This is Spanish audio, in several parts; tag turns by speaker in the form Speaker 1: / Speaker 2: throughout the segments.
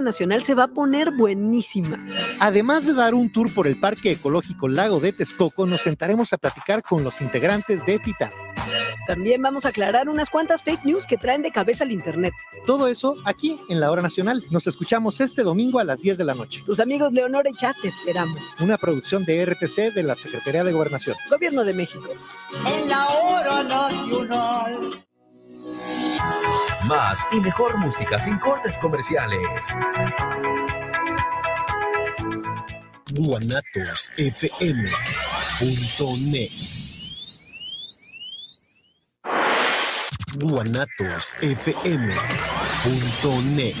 Speaker 1: nacional se va a poner buenísima.
Speaker 2: Además de dar un tour por el Parque Ecológico Lago de Texcoco, nos sentaremos a platicar con los integrantes de Titán.
Speaker 1: También vamos a aclarar unas cuantas fake news que traen de cabeza al Internet.
Speaker 2: Todo eso aquí en la hora nacional. Nos escuchamos este domingo a las 10 de la noche.
Speaker 1: Tus amigos Leonor y Chat te esperamos.
Speaker 2: Una producción de RTC de la Secretaría de Gobernación.
Speaker 1: Gobierno de México.
Speaker 3: En la hora nacional.
Speaker 4: Más y mejor música sin cortes comerciales. guanatosfm.net guanatosfm.net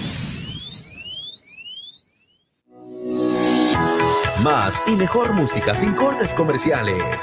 Speaker 4: Más y mejor música sin cortes comerciales.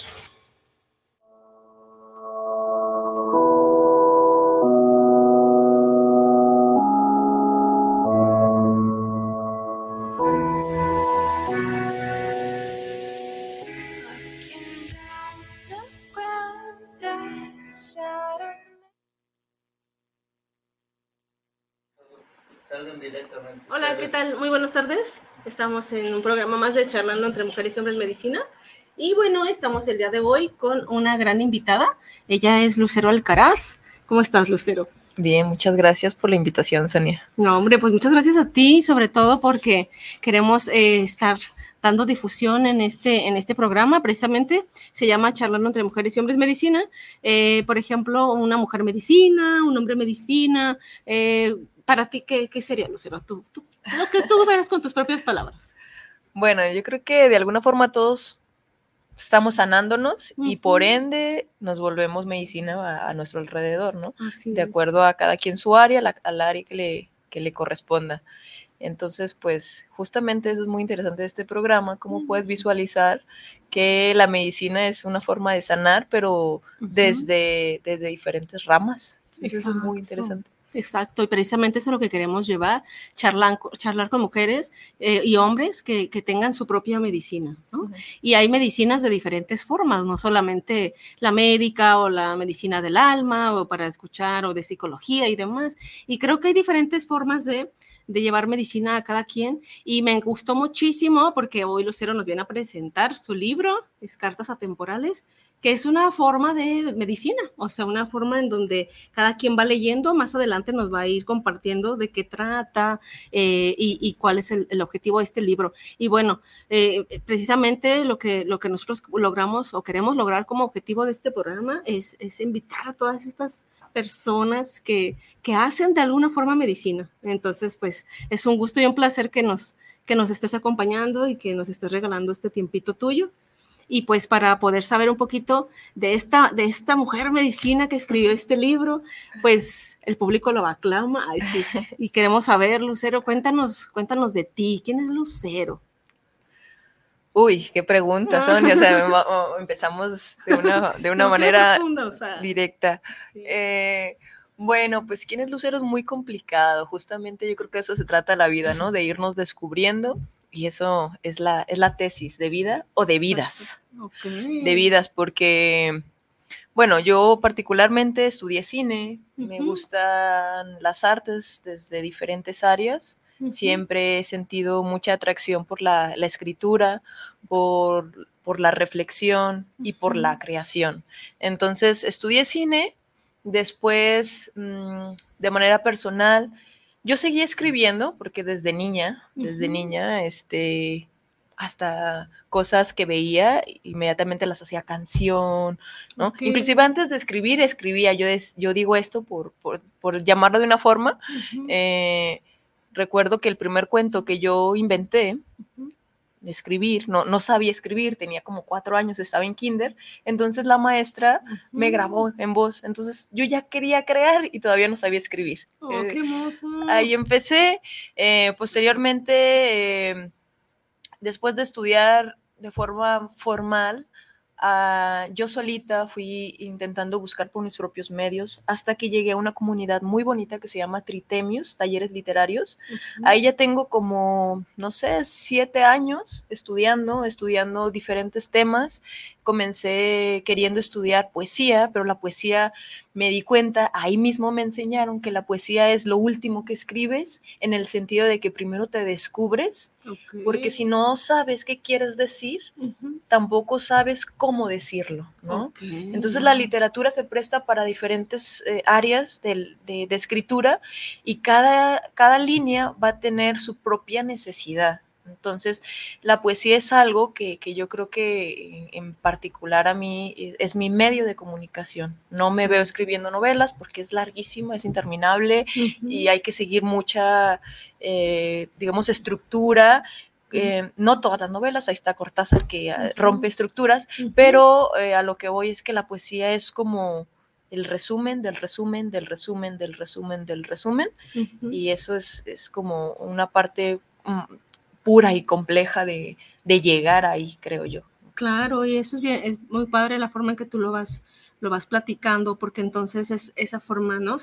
Speaker 5: Estamos en un programa más de Charlando entre Mujeres y Hombres Medicina. Y bueno, estamos el día de hoy con una gran invitada. Ella es Lucero Alcaraz. ¿Cómo estás, Lucero?
Speaker 6: Bien, muchas gracias por la invitación, Sonia.
Speaker 5: No, hombre, pues muchas gracias a ti, sobre todo porque queremos eh, estar dando difusión en este, en este programa, precisamente se llama Charlando entre Mujeres y Hombres Medicina. Eh, por ejemplo, una mujer medicina, un hombre medicina. eh, para ti, ¿qué, qué sería, Lucero? Tú, tú, lo que tú veas con tus propias palabras.
Speaker 6: Bueno, yo creo que de alguna forma todos estamos sanándonos y por ende nos volvemos medicina a, a nuestro alrededor, ¿no?
Speaker 5: Así
Speaker 6: De
Speaker 5: es.
Speaker 6: acuerdo a cada quien su área, la- al área que le, que le corresponda. Entonces, pues justamente eso es muy interesante de este programa, cómo puedes visualizar que la medicina es una forma de sanar, pero desde, desde diferentes ramas. Entonces, eso es muy interesante.
Speaker 5: Exacto, y precisamente eso es lo que queremos llevar, charlar, co- charlar con mujeres eh, y hombres que, que tengan su propia medicina. ¿no? Y hay medicinas de diferentes formas, no solamente la médica o la medicina del alma o para escuchar o de psicología y demás. Y creo que hay diferentes formas de, de llevar medicina a cada quien. Y me gustó muchísimo porque hoy Lucero nos viene a presentar su libro, es Cartas Atemporales, que es una forma de medicina, o sea, una forma en donde cada quien va leyendo, más adelante nos va a ir compartiendo de qué trata eh, y, cuál es el, el objetivo de este libro. Y bueno, eh, precisamente lo que, lo que nosotros logramos o queremos lograr como objetivo de este programa es, es invitar a todas estas personas que, que hacen de alguna forma medicina. Entonces, pues es un gusto y un placer que nos, que nos estés acompañando y que nos estés regalando este tiempito tuyo. Y pues para poder saber un poquito de esta, de esta mujer medicina que escribió este libro, pues el público lo aclama. Ay, sí. Y queremos saber, Lucero, cuéntanos, cuéntanos de ti. ¿Quién es Lucero?
Speaker 6: Uy, qué pregunta, Sonia. O sea, em- empezamos de una, de una manera
Speaker 5: profunda, o sea.
Speaker 6: directa.
Speaker 5: Sí.
Speaker 6: Eh, bueno, pues quién es Lucero es muy complicado. Justamente yo creo que eso se trata la vida, ¿no? De irnos descubriendo. Y eso es la, es la tesis de vida o de vidas. De vidas, porque, bueno, yo particularmente estudié cine, me gustan las artes desde diferentes áreas. Siempre he sentido mucha atracción por la, la escritura, por, por la reflexión y por la creación. Entonces, estudié cine, después, mm, de manera personal, yo seguí escribiendo, porque desde niña, desde niña, este, hasta cosas que veía, inmediatamente las hacía canción, ¿no? Inclusive antes de escribir, escribía, yo, es- yo digo esto por, por, por llamarlo de una forma, eh, recuerdo que el primer cuento que yo inventé, escribir, no, no sabía escribir, tenía como cuatro años, estaba en kinder, entonces la maestra me grabó en voz, entonces yo ya quería crear y todavía no sabía escribir.
Speaker 5: Oh,
Speaker 6: Eh,
Speaker 5: qué hermoso.
Speaker 6: Ahí empecé, eh, posteriormente, eh, después de estudiar de forma formal, ah, yo solita fui intentando buscar por mis propios medios hasta que llegué a una comunidad muy bonita que se llama Tritemius, talleres literarios. Ahí ya tengo como, no sé, siete años estudiando, estudiando diferentes temas comencé queriendo estudiar poesía, pero la poesía me di cuenta, ahí mismo me enseñaron que la poesía es lo último que escribes, en el sentido de que primero te descubres, porque si no sabes qué quieres decir, tampoco sabes cómo decirlo, ¿no? Entonces la literatura se presta para diferentes eh, áreas de, de, escritura y cada, cada línea va a tener su propia necesidad. Entonces, la poesía es algo que, yo creo que en, particular a mí e, es mi medio de comunicación. No me veo escribiendo novelas porque es larguísimo, es interminable y hay que seguir mucha, eh, digamos, estructura. Eh, no todas las novelas, ahí está Cortázar que ah, rompe estructuras, pero eh, a lo que voy es que la poesía es como el resumen del resumen del resumen del resumen del resumen y eso es, es como una parte mm, pura y compleja de, llegar ahí, creo yo.
Speaker 5: Claro, y eso es bien, es muy padre la forma en que tú lo vas, lo vas platicando, porque entonces es esa forma, ¿no?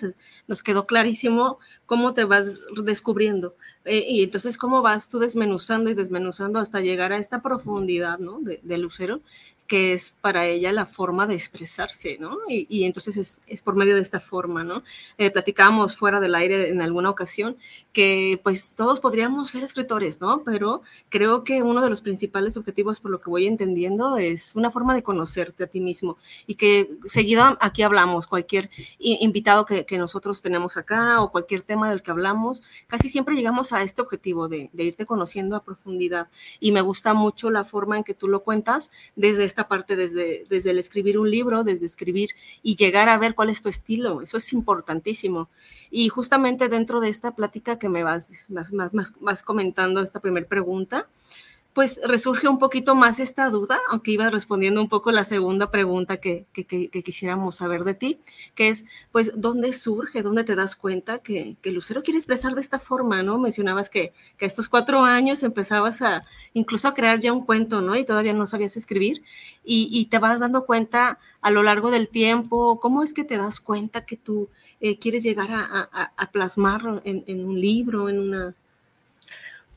Speaker 5: nos quedó clarísimo cómo te vas descubriendo. Eh, y entonces cómo vas tú desmenuzando y desmenuzando hasta llegar a esta profundidad, ¿no? De, de Lucero, que es para ella la forma de expresarse, ¿no? Y, entonces es, por medio de esta forma, ¿no? Eh, platicábamos fuera del aire en alguna ocasión que pues todos podríamos ser escritores, ¿no? Pero creo que uno de los principales objetivos, por lo que voy entendiendo, es una forma de conocerte a ti mismo y que seguido aquí hablamos, cualquier invitado que, nosotros tenemos acá o cualquier tema del que hablamos, casi siempre llegamos a este objetivo de, de irte conociendo a profundidad y me gusta mucho la forma en que tú lo cuentas desde esta parte desde, desde el escribir un libro, desde escribir y llegar a ver cuál es tu estilo. Eso es importantísimo. Y justamente dentro de esta plática que me vas, más, más, más, comentando, esta primera pregunta, pues resurge un poquito más esta duda, aunque ibas respondiendo un poco la segunda pregunta que, quisiéramos saber de ti, que es, pues, ¿dónde surge, dónde te das cuenta que, Lucero quiere expresar de esta forma, ¿no? Mencionabas que, que, a estos cuatro años empezabas a incluso a crear ya un cuento, ¿no? Y todavía no sabías escribir, y, te vas dando cuenta a lo largo del tiempo, ¿cómo es que te das cuenta que tú eh, quieres llegar a, a, en un libro, en una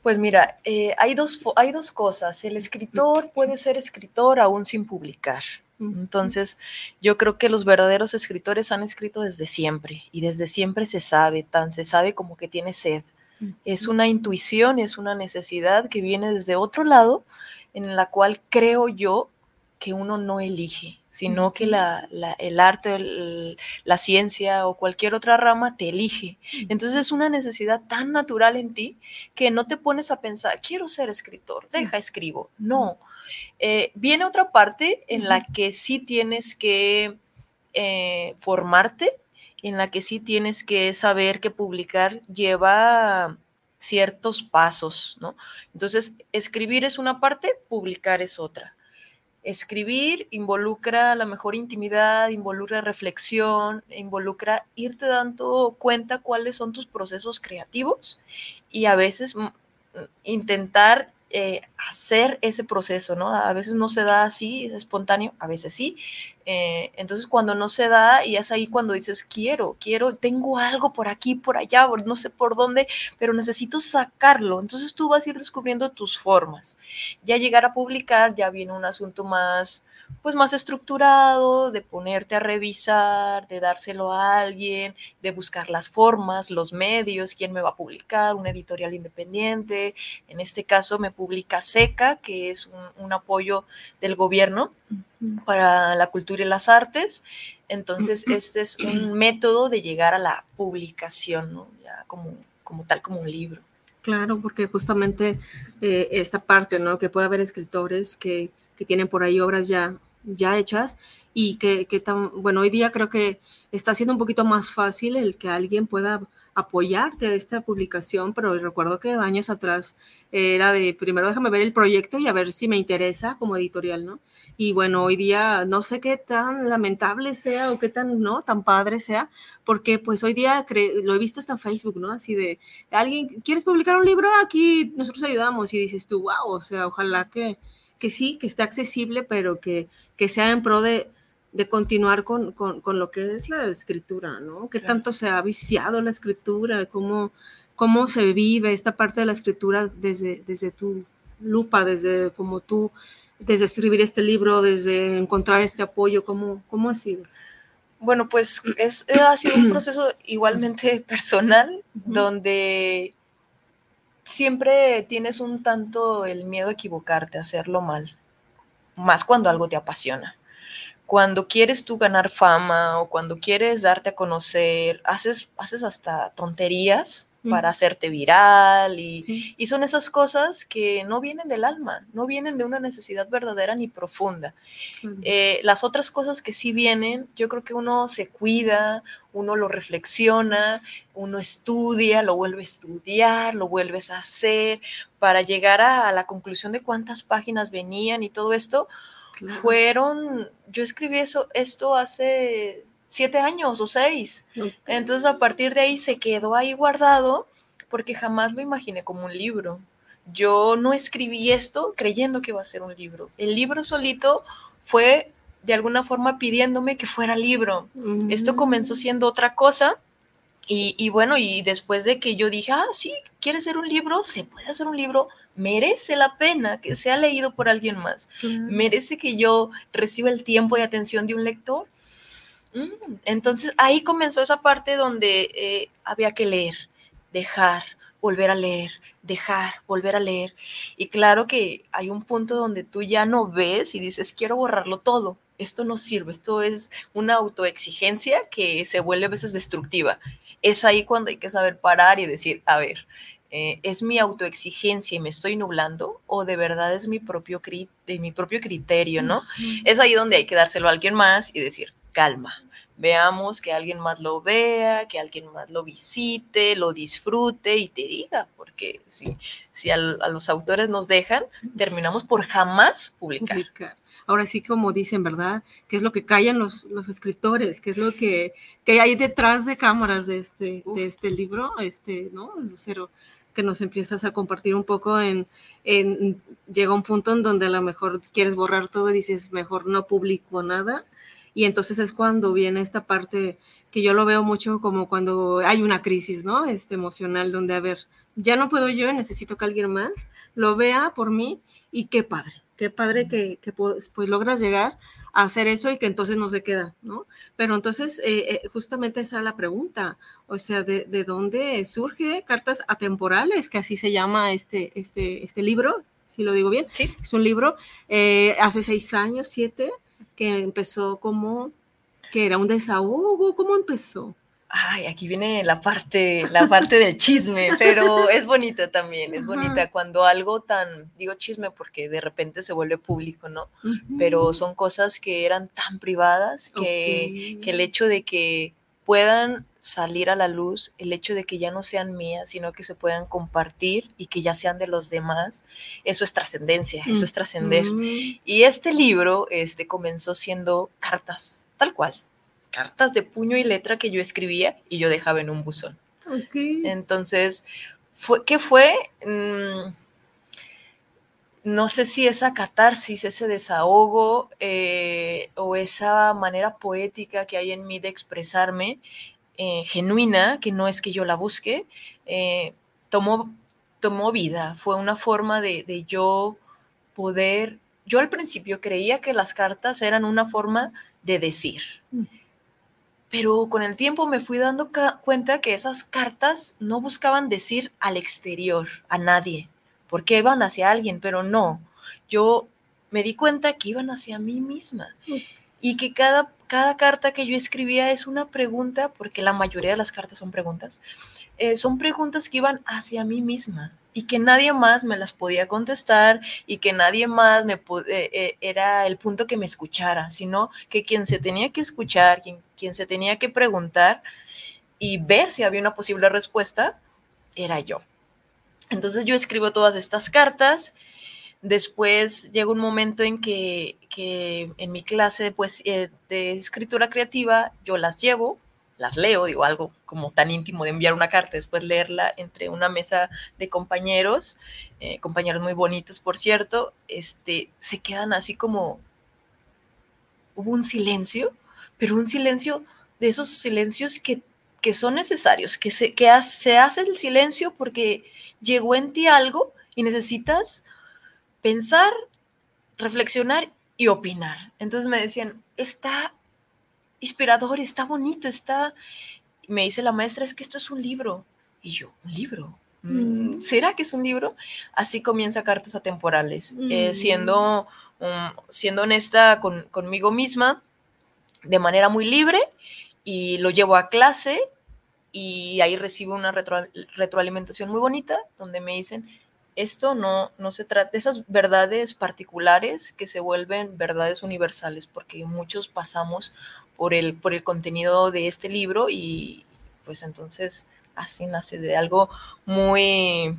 Speaker 6: pues mira, eh, hay, dos, hay dos cosas. El escritor puede ser escritor aún sin publicar. Entonces, yo creo que los verdaderos escritores han escrito desde siempre y desde siempre se sabe, tan se sabe como que tiene sed. Es una intuición, es una necesidad que viene desde otro lado en la cual creo yo que uno no elige sino que la, el arte, la ciencia o cualquier otra rama te elige. Entonces es una necesidad tan natural en ti que no te pones a pensar, quiero ser escritor, deja, escribo. No. Eh, viene otra parte en la que sí tienes que eh, formarte, en la que sí tienes que saber que publicar lleva ciertos pasos, ¿no? Entonces, escribir es una parte, publicar es otra. Escribir involucra la mejor intimidad, involucra reflexión, involucra irte dando cuenta cuáles son tus procesos creativos y a veces mm, intentar eh, hacer ese proceso, ¿no? A veces no se da así, es espontáneo, a veces sí. Eh, entonces cuando no se da y es ahí cuando dices, quiero, quiero, tengo algo por aquí, por allá, no sé por dónde, pero necesito sacarlo. Entonces tú vas a ir descubriendo tus formas. Ya llegar a publicar ya viene un asunto más pues más estructurado, de ponerte a revisar, de dárselo a alguien, de buscar las formas, los medios, quién me va a publicar, una editorial independiente. En este caso me publica SECA, que es un, apoyo del gobierno para la cultura y las artes. Entonces, este es un método de llegar a la publicación, ¿no? Ya como, como tal, como un libro.
Speaker 5: Claro, porque justamente eh, esta parte, ¿no? Que puede haber escritores que que tienen por ahí obras ya, ya hechas y que, que tan, bueno, hoy día creo que está siendo un poquito más fácil el que alguien pueda apoyarte a esta publicación, pero recuerdo que años atrás era de primero déjame ver el proyecto y a ver si me interesa como editorial, ¿no? Y bueno, hoy día no sé qué tan lamentable sea o qué tan, ¿no? Tan padre sea, porque pues hoy día lo he visto hasta en Facebook, ¿no? Así de, alguien, ¿quieres publicar un libro? Aquí nosotros ayudamos y dices tú, wow, o sea, ojalá que, que sí, que esté accesible, pero que, que sea en pro de, de continuar con, con, con, lo que es la escritura, ¿no? ¿Qué tanto se ha viciado la escritura? ¿Cómo, ¿Cómo se vive esta parte de la escritura desde, desde tu lupa, desde como tú, desde escribir este libro, desde encontrar este apoyo? ¿Cómo, cómo ha sido?
Speaker 6: Bueno, pues es, ha sido un proceso igualmente personal, donde siempre tienes un tanto el miedo a equivocarte, a hacerlo mal, más cuando algo te apasiona. Cuando quieres tú ganar fama o cuando quieres darte a conocer, haces, haces hasta tonterías para hacerte viral y, y, son esas cosas que no vienen del alma, no vienen de una necesidad verdadera ni profunda. Eh, las otras cosas que sí vienen, yo creo que uno se cuida, uno lo reflexiona, uno estudia, lo vuelve a estudiar, lo vuelves a hacer para llegar a la conclusión de cuántas páginas venían y todo esto. Fueron, yo escribí eso, esto hace siete años o seis. Entonces a partir de ahí se quedó ahí guardado porque jamás lo imaginé como un libro. Yo no escribí esto creyendo que iba a ser un libro. El libro solito fue de alguna forma pidiéndome que fuera libro. Esto comenzó siendo otra cosa. Y, y, bueno, y después de que yo dije, ah, sí, ¿quieres ser un libro? Se puede hacer un libro merece la pena que sea leído por alguien más. Merece que yo reciba el tiempo y atención de un lector. Mm, entonces ahí comenzó esa parte donde eh, había que leer, dejar, volver a leer, dejar, volver a leer. Y claro que hay un punto donde tú ya no ves y dices, quiero borrarlo todo. Esto no sirve, esto es una autoexigencia que se vuelve a veces destructiva. Es ahí cuando hay que saber parar y decir, a ver, eh, ¿es mi autoexigencia y me estoy nublando o de verdad es mi propio, mi propio criterio, ¿no? Es ahí donde hay que dárselo a alguien más y decir, calma, veamos que alguien más lo vea, que alguien más lo visite, lo disfrute y te diga, porque si, si a, los autores nos dejan, terminamos por jamás publicar.
Speaker 5: Ahora sí, como dicen, ¿verdad? ¿Qué es lo que callan los, los escritores? ¿Qué es lo que, que hay detrás de cámaras de este, de este libro? Este, ¿no? Lucero que nos empiezas a compartir un poco en, en, llega un punto en donde a lo mejor quieres borrar todo y dices, mejor no publico nada. Y entonces es cuando viene esta parte que yo lo veo mucho como cuando hay una crisis, ¿no? Este emocional, donde, a ver, ya no puedo yo, necesito que alguien más lo vea por mí y qué padre, qué padre que, que pues, pues logras llegar hacer eso y que entonces no se queda, ¿no? Pero entonces, eh, eh, justamente esa es la pregunta, o sea, ¿de, ¿de, dónde surge Cartas Atemporales, que así se llama este, este, este libro, si lo digo bien?
Speaker 6: Sí.
Speaker 5: Es un libro, eh, hace seis años, siete, que empezó como, que era un desahogo, ¿cómo empezó?
Speaker 6: Ay, aquí viene la parte, la parte del chisme, pero es bonita también, es bonita cuando algo tan, digo chisme porque de repente se vuelve público, ¿no? Pero son cosas que eran tan privadas que, que, el hecho de que puedan salir a la luz, el hecho de que ya no sean mías, sino que se puedan compartir y que ya sean de los demás, eso es trascendencia, eso es trascender. Y este libro este, comenzó siendo cartas, tal cual cartas de puño y letra que yo escribía y yo dejaba en un buzón. Entonces, fue, ¿qué fue? Mm, no sé si esa catarsis, ese desahogo eh, o esa manera poética que hay en mí de expresarme, eh, genuina, que no es que yo la busque, eh, tomó, tomó vida. Fue una forma de, de yo poder, yo al principio creía que las cartas eran una forma de decir. Mm. Pero con el tiempo me fui dando cuenta que esas cartas no buscaban decir al exterior, a nadie, porque iban hacia alguien, pero no. Yo me di cuenta que iban hacia mí misma y que cada, cada carta que yo escribía es una pregunta, porque la mayoría de las cartas son preguntas, eh, son preguntas que iban hacia mí misma y que nadie más me las podía contestar y que nadie más me eh, eh, era el punto que me escuchara, sino que quien se tenía que escuchar, quien, quien se tenía que preguntar y ver si había una posible respuesta, era yo. Entonces yo escribo todas estas cartas. Después llega un momento en que, que en mi clase de, pues, de escritura creativa yo las llevo las leo, digo, algo como tan íntimo de enviar una carta, después leerla entre una mesa de compañeros, eh, compañeros muy bonitos, por cierto, este, se quedan así como, hubo un silencio, pero un silencio de esos silencios que, que son necesarios, que, se, que se hace el silencio porque llegó en ti algo y necesitas pensar, reflexionar y opinar. Entonces me decían, está inspirador, está bonito, está... Me dice la maestra, es que esto es un libro. Y yo, ¿un libro? Mm, mm. ¿Será que es un libro? Así comienza Cartas Atemporales, eh, mm. siendo, siendo honesta conmigo misma, de manera muy libre, y lo llevo a clase y ahí recibo una retroalimentación muy bonita, donde me dicen, esto no, no se trata de esas verdades particulares que se vuelven verdades universales, porque muchos pasamos por el, por el contenido de este libro y pues entonces así nace de algo muy,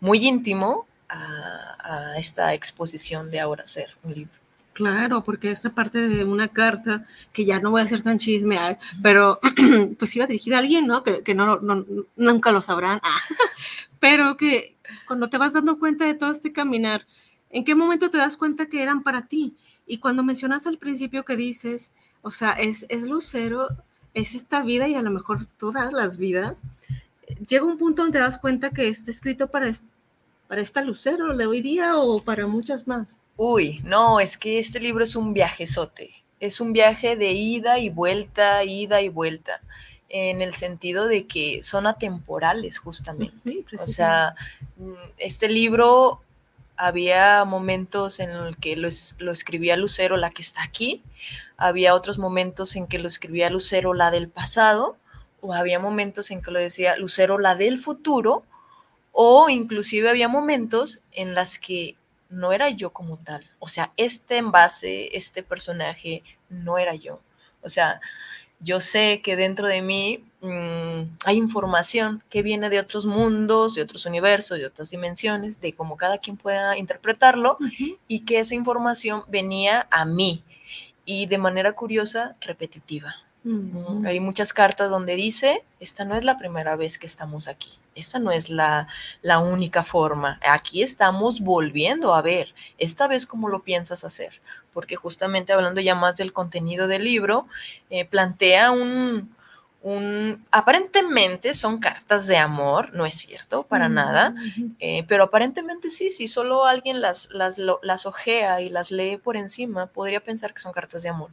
Speaker 6: muy íntimo a, esta exposición de ahora ser un libro.
Speaker 5: Claro, porque esta parte de una carta, que ya no voy a ser tan chisme, pero pues iba dirigida a alguien, ¿no? Que, nunca lo sabrán, pero que cuando te vas dando cuenta de todo este caminar, ¿en qué momento te das cuenta que eran para ti? Y cuando mencionas al principio que dices, o sea, es, es Lucero, es esta vida y a lo mejor todas las vidas, llega un punto donde te das cuenta que está escrito para, para esta Lucero de hoy día o para muchas más.
Speaker 6: Uy, no, es que este libro es un viajezote. Es un viaje de ida y vuelta, ida y vuelta, en el sentido de que son atemporales justamente. o sea, mm, este libro había momentos en los que lo, lo, escribía Lucero, la que está aquí, había otros momentos en que lo escribía Lucero, la del pasado, o había momentos en que lo decía Lucero, la del futuro, o inclusive había momentos en las que no era yo como tal. O sea, este envase, este personaje, no era yo. O sea, yo sé que dentro de mí mm, hay información que viene de otros mundos, de otros universos, de otras dimensiones, de cómo cada quien pueda interpretarlo y que esa información venía a mí y de manera curiosa, repetitiva. Hay muchas cartas donde dice, esta no es la primera vez que estamos aquí, esta no es la, la única forma, aquí estamos volviendo a ver, esta vez cómo lo piensas hacer, porque justamente hablando ya más del contenido del libro, eh, plantea un, un, aparentemente son cartas de amor, no es cierto, para nada, eh, pero aparentemente sí, si solo alguien las, las, las ojea y las lee por encima, podría pensar que son cartas de amor.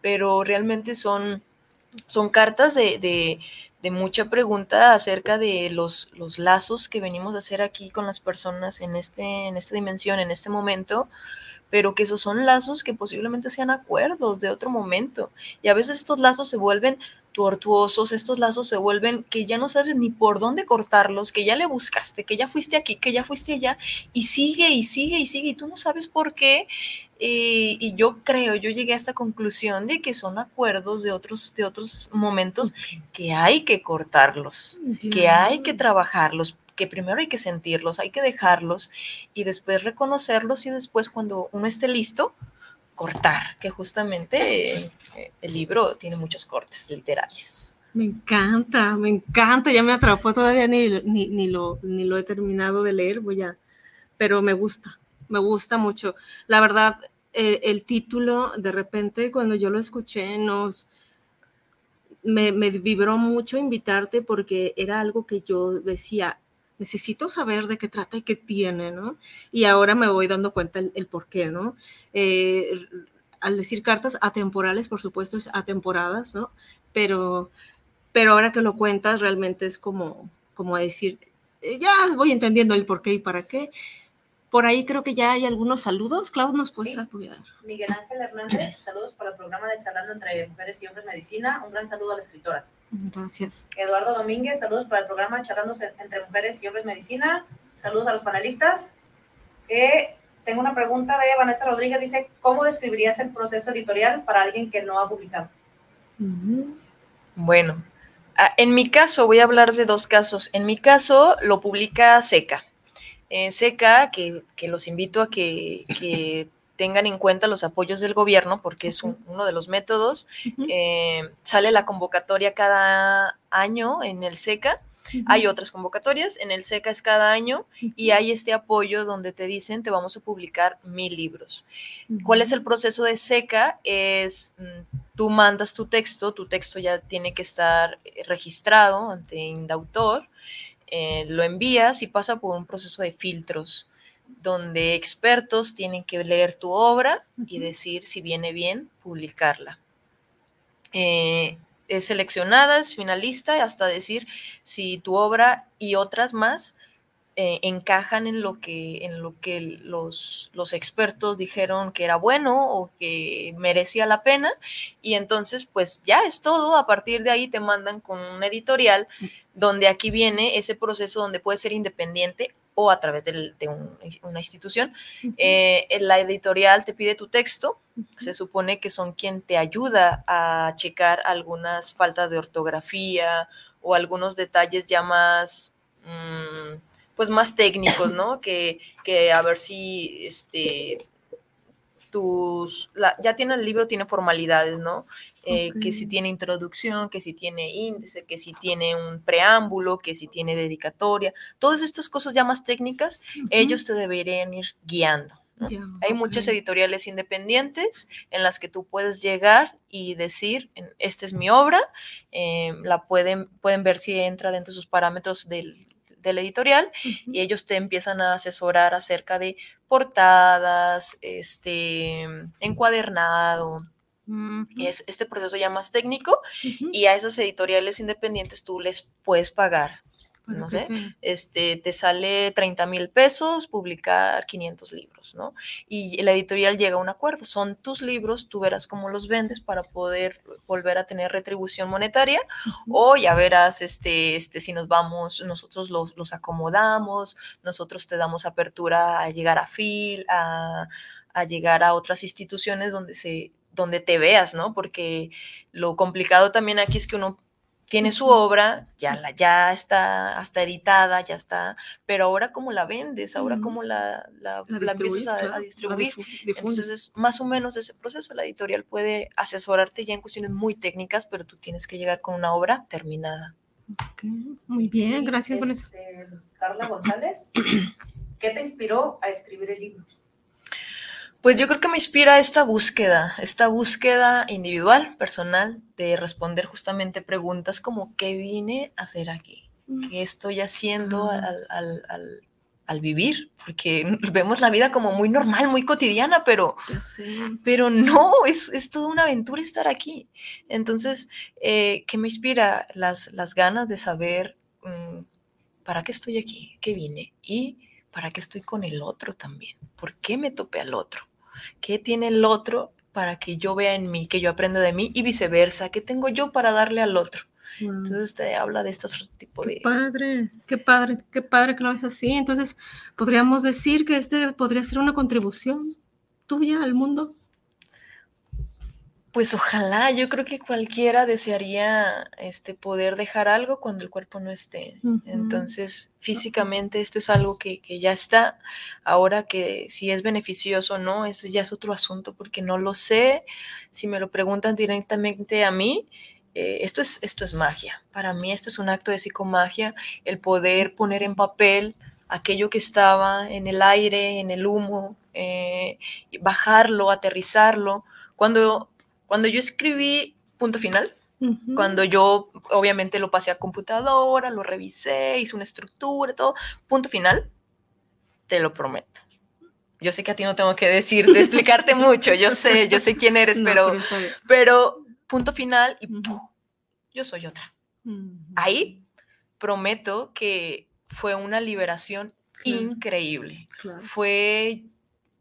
Speaker 6: Pero realmente son, son cartas de, mucha pregunta acerca de los, los, lazos que venimos a hacer aquí con las personas en, este, en esta dimensión, en este momento, pero que esos son lazos que posiblemente sean acuerdos de otro momento. Y a veces estos lazos se vuelven tortuosos, estos lazos se vuelven que ya no sabes ni por dónde cortarlos, que ya le buscaste, que ya fuiste aquí, que ya fuiste allá, y sigue y sigue y sigue, y tú no sabes por qué. Y, yo creo, yo llegué a esta conclusión de que son acuerdos de otros, de otros momentos que hay que cortarlos, que hay que trabajarlos, que primero hay que sentirlos, hay que dejarlos y después reconocerlos y después cuando uno esté listo, cortar, que justamente eh, el libro tiene muchos cortes literales.
Speaker 5: Me encanta, me encanta, ya me atrapó, todavía ni, ni, lo, ni lo he terminado de leer, voy a, pero me gusta, me gusta mucho. La verdad, el, título, de repente, cuando yo lo escuché, nos, me vibró mucho invitarte porque era algo que yo decía, necesito saber de qué trata y qué tiene, ¿no? Y ahora me voy dando cuenta el, por qué, ¿no? Eh, al decir cartas atemporales, por supuesto, es atemporadas, ¿no? Pero, pero ahora que lo cuentas, realmente es como, como decir, eh, ya voy entendiendo el por qué y para qué. Por ahí creo que ya hay algunos saludos. Claudio, ¿nos puedes apoyar?
Speaker 7: Miguel Ángel Hernández, saludos para el programa de Charlando entre Mujeres y Hombres Medicina. Un gran saludo a la escritora.
Speaker 5: Gracias.
Speaker 7: Eduardo Domínguez, saludos para el programa Charlando entre Mujeres y Hombres Medicina. Saludos a los panelistas. Eh, tengo una pregunta de Vanessa Rodríguez. Dice, ¿cómo describirías el proceso editorial para alguien que no ha publicado?
Speaker 6: Bueno, en mi caso, voy a hablar de dos casos. En mi caso, lo publica Seca. Eh, Seca, que, los invito a que, tengan en cuenta los apoyos del gobierno, porque es un- uno de los métodos. Eh, sale la convocatoria cada año en el SECA. Hay otras convocatorias, en el SECA es cada año y hay este apoyo donde te dicen te vamos a publicar mil libros. ¿Cuál es el proceso de SECA? Es mm, tú mandas tu texto, tu texto ya tiene que estar eh, registrado ante Indautor, eh, lo envías y pasa por un proceso de filtros donde expertos tienen que leer tu obra y decir si viene bien publicarla. Eh, es seleccionada, es finalista, hasta decir si tu obra y otras más eh, encajan en lo que, en lo que los, los expertos dijeron que era bueno o que merecía la pena. Y entonces, pues ya es todo. A partir de ahí te mandan con un editorial donde aquí viene ese proceso donde puede ser independiente o a través del- de un- una institución. Eh, la editorial te pide tu texto, se supone que son quien te ayuda a checar algunas faltas de ortografía o algunos detalles ya más, mm, pues más técnicos, ¿no? Que, que a ver si este, tus, la- ya tiene el libro, tiene formalidades, ¿no? Eh, Que si tiene introducción, que si tiene índice, que si tiene un preámbulo, que si tiene dedicatoria, todas estas cosas ya más técnicas, ellos te deberían ir guiando. Hay muchas editoriales independientes en las que tú puedes llegar y decir, esta es mi obra, eh, la pueden, pueden ver si entra dentro de sus parámetros del, del editorial y ellos te empiezan a asesorar acerca de portadas, este, encuadernado, es este proceso ya más técnico y a esas editoriales independientes tú les puedes pagar.
Speaker 5: Para
Speaker 6: No sé,
Speaker 5: te-
Speaker 6: este, te sale 30 mil pesos publicar 500 libros, ¿no? Y la editorial llega a un acuerdo, son tus libros, tú verás cómo los vendes para poder volver a tener retribución monetaria, o ya verás, este, este, si nos vamos, nosotros los, los acomodamos, nosotros te damos apertura a llegar a FIL, a, a llegar a otras instituciones donde, se, donde te veas, ¿no? Porque lo complicado también aquí es que uno tiene su obra, ya, la, ya está hasta editada, ya está, pero ahora cómo la vendes, ahora cómo la, la,
Speaker 5: La
Speaker 6: la empiezas
Speaker 5: distribuyes,
Speaker 6: a,
Speaker 5: claro,
Speaker 6: distribuir. Entonces es más o menos ese proceso. La editorial puede asesorarte ya en cuestiones muy técnicas, pero tú tienes que llegar con una obra terminada.
Speaker 5: Muy bien, gracias, Vanessa.
Speaker 7: Este, Carla González, ¿qué te inspiró a escribir el libro?
Speaker 6: Pues yo creo que me inspira esta búsqueda, esta búsqueda individual, personal, de responder justamente preguntas como ¿qué vine a hacer aquí? ¿Qué estoy haciendo
Speaker 5: Ah.
Speaker 6: al, al- al- al vivir? Porque vemos la vida como muy normal, muy cotidiana, pero, pero no, es, es toda una aventura estar aquí. Entonces, eh, ¿qué me inspira? Las, las ganas de saber mm, para qué estoy aquí, qué vine y para qué estoy con el otro también. ¿Por qué me topé al otro? ¿Qué tiene el otro para que yo vea en mí, que yo aprenda de mí y viceversa? ¿Qué tengo yo para darle al otro?
Speaker 5: Wow.
Speaker 6: Entonces te habla de estos tipo
Speaker 5: Qué
Speaker 6: de...
Speaker 5: padre, qué padre, qué padre que lo ves así. Entonces, podríamos decir que este podría ser una contribución tuya al mundo.
Speaker 6: Pues ojalá, yo creo que cualquiera desearía este, poder dejar algo cuando el cuerpo no esté. Entonces, físicamente esto es algo que, que ya está. Ahora que si es beneficioso o no, eso ya es otro asunto porque no lo sé. Si me lo preguntan directamente a mí, eh, esto, es, esto es magia. Para mí esto es un acto de psicomagia, el poder poner en papel aquello que estaba en el aire, en el humo, eh, bajarlo, aterrizarlo. Cuando, cuando yo escribí punto final,
Speaker 5: Ujú.
Speaker 6: cuando yo obviamente lo pasé a computadora, lo revisé, hice una estructura, todo, punto final, te lo prometo. Yo sé que a ti no tengo que decir, de explicarte mucho, yo sé, yo sé quién eres,
Speaker 5: No,
Speaker 6: pero,
Speaker 5: bien.
Speaker 6: pero punto final y. ¡puf! yo soy otra.
Speaker 5: Ujú.
Speaker 6: Ahí prometo que fue una liberación increíble.
Speaker 5: Claro.
Speaker 6: Fue,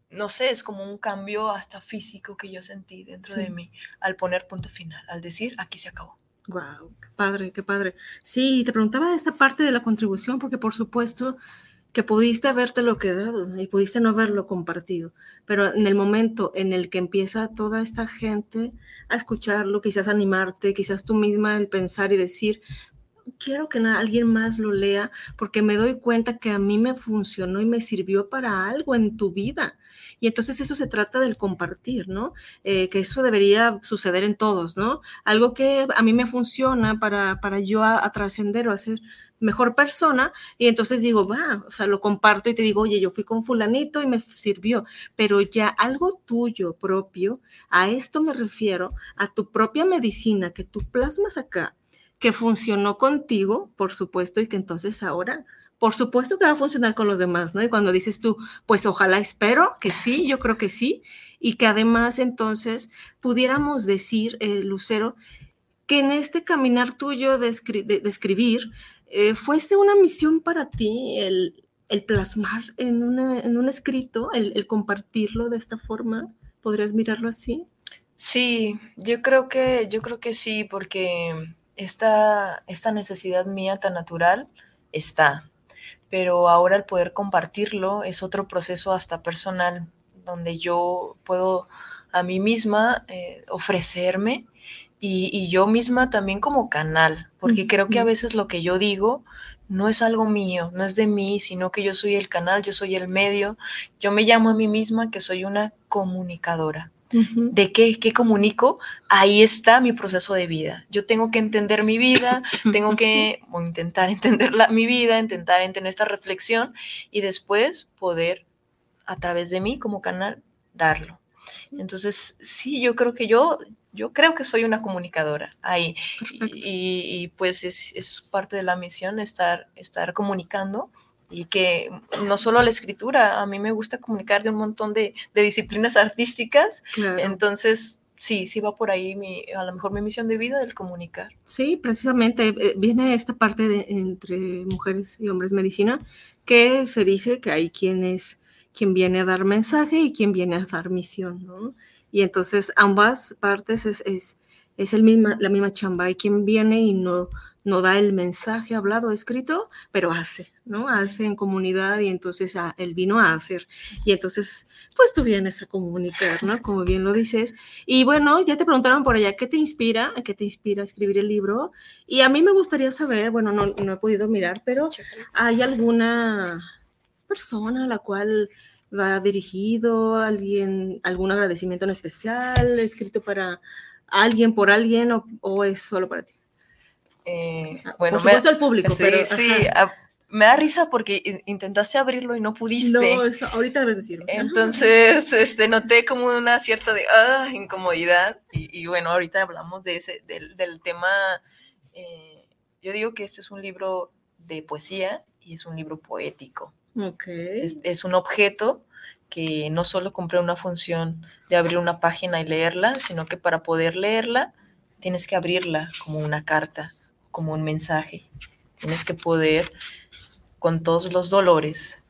Speaker 6: no sé, es como un cambio hasta físico que yo sentí dentro de mí al poner punto final, al decir, aquí se acabó.
Speaker 5: Wow, qué padre, qué padre. Sí, te preguntaba esta parte de la contribución porque por supuesto que pudiste haberte lo quedado y pudiste no haberlo compartido, pero en el momento en el que empieza toda esta gente a escucharlo, quizás animarte, quizás tú misma el pensar y decir, quiero que alguien más lo lea porque me doy cuenta que a mí me funcionó y me sirvió para algo en tu vida. Y entonces eso se trata del compartir, ¿no? Eh, que eso debería suceder en todos, ¿no? Algo que a mí me funciona para, para yo a, a trascender o a ser mejor persona y entonces digo, va, o sea, lo comparto y te digo, oye, yo fui con fulanito y me sirvió, pero ya algo tuyo propio, a esto me refiero, a tu propia medicina que tú plasmas acá, que funcionó contigo, por supuesto, y que entonces ahora, por supuesto que va a funcionar con los demás, ¿no? Y cuando dices tú, pues ojalá espero que sí, yo creo que sí, y que además entonces pudiéramos decir, eh, Lucero, que en este caminar tuyo de, escri- de- de escribir, eh, ¿fue este una misión para ti el, plasmar en un escrito, el, el compartirlo de esta forma? ¿Podrías mirarlo así?
Speaker 6: Sí, yo creo que, yo creo que sí, porque esta, esta necesidad mía tan natural está, pero ahora el poder compartirlo es otro proceso hasta personal, donde yo puedo a mí misma eh, ofrecerme y, y yo misma también como canal, porque creo que a veces lo que yo digo no es algo mío, no es de mí, sino que yo soy el canal, yo soy el medio, yo me llamo a mí misma que soy una comunicadora. ¿De qué, qué comunico? Ahí está mi proceso de vida. Yo tengo que entender mi vida, tengo que o intentar entender la- mi vida, intentar entender esta reflexión y después poder, a través de mí como canal, darlo. Entonces, sí, yo creo que yo, yo creo que soy una comunicadora ahí. Y- y, pues es, es parte de la misión estar, estar comunicando y que no solo la escritura, a mí me gusta comunicar de un montón de, de disciplinas artísticas,
Speaker 5: Claro.
Speaker 6: entonces sí, sí va por ahí mi, a lo mejor mi misión de vida, el comunicar.
Speaker 5: Sí, precisamente eh, viene esta parte de entre mujeres y hombres medicina que se dice que hay quien es quien viene a dar mensaje y quien viene a dar misión, ¿no? Y entonces ambas partes es, es, es el misma, la misma chamba. Hay quien viene y no, no da el mensaje hablado, escrito, pero hace, ¿no? Hace en comunidad y entonces ah, él vino a hacer. Y entonces, pues tú vienes a comunicar, ¿no? Como bien lo dices. Y bueno, ya te preguntaron por allá, ¿qué te inspira? ¿Qué te inspira a escribir el libro? Y a mí me gustaría saber, bueno, no, no he podido mirar, pero ¿hay alguna persona a la cual va dirigido, alguien, algún agradecimiento en especial, escrito para alguien, por alguien, o, o es solo para ti?
Speaker 6: Eh,
Speaker 5: Ah,
Speaker 6: bueno,
Speaker 5: por
Speaker 6: me-
Speaker 5: supuesto el público,
Speaker 6: sí,
Speaker 5: pero...
Speaker 6: sí, ah, me da risa porque intentaste abrirlo y no pudiste.
Speaker 5: No, eso, ahorita debes decirlo.
Speaker 6: Entonces, este, noté como una cierta de, ah, incomodidad. Y, y bueno, ahorita hablamos de ese, del, del tema. eh, yo digo que este es un libro de poesía y es un libro poético.
Speaker 5: Ok.
Speaker 6: Es, es un objeto que no solo cumple una función de abrir una página y leerla, sino que para poder leerla tienes que abrirla como una carta, como un mensaje. Tienes que poder, con todos los dolores,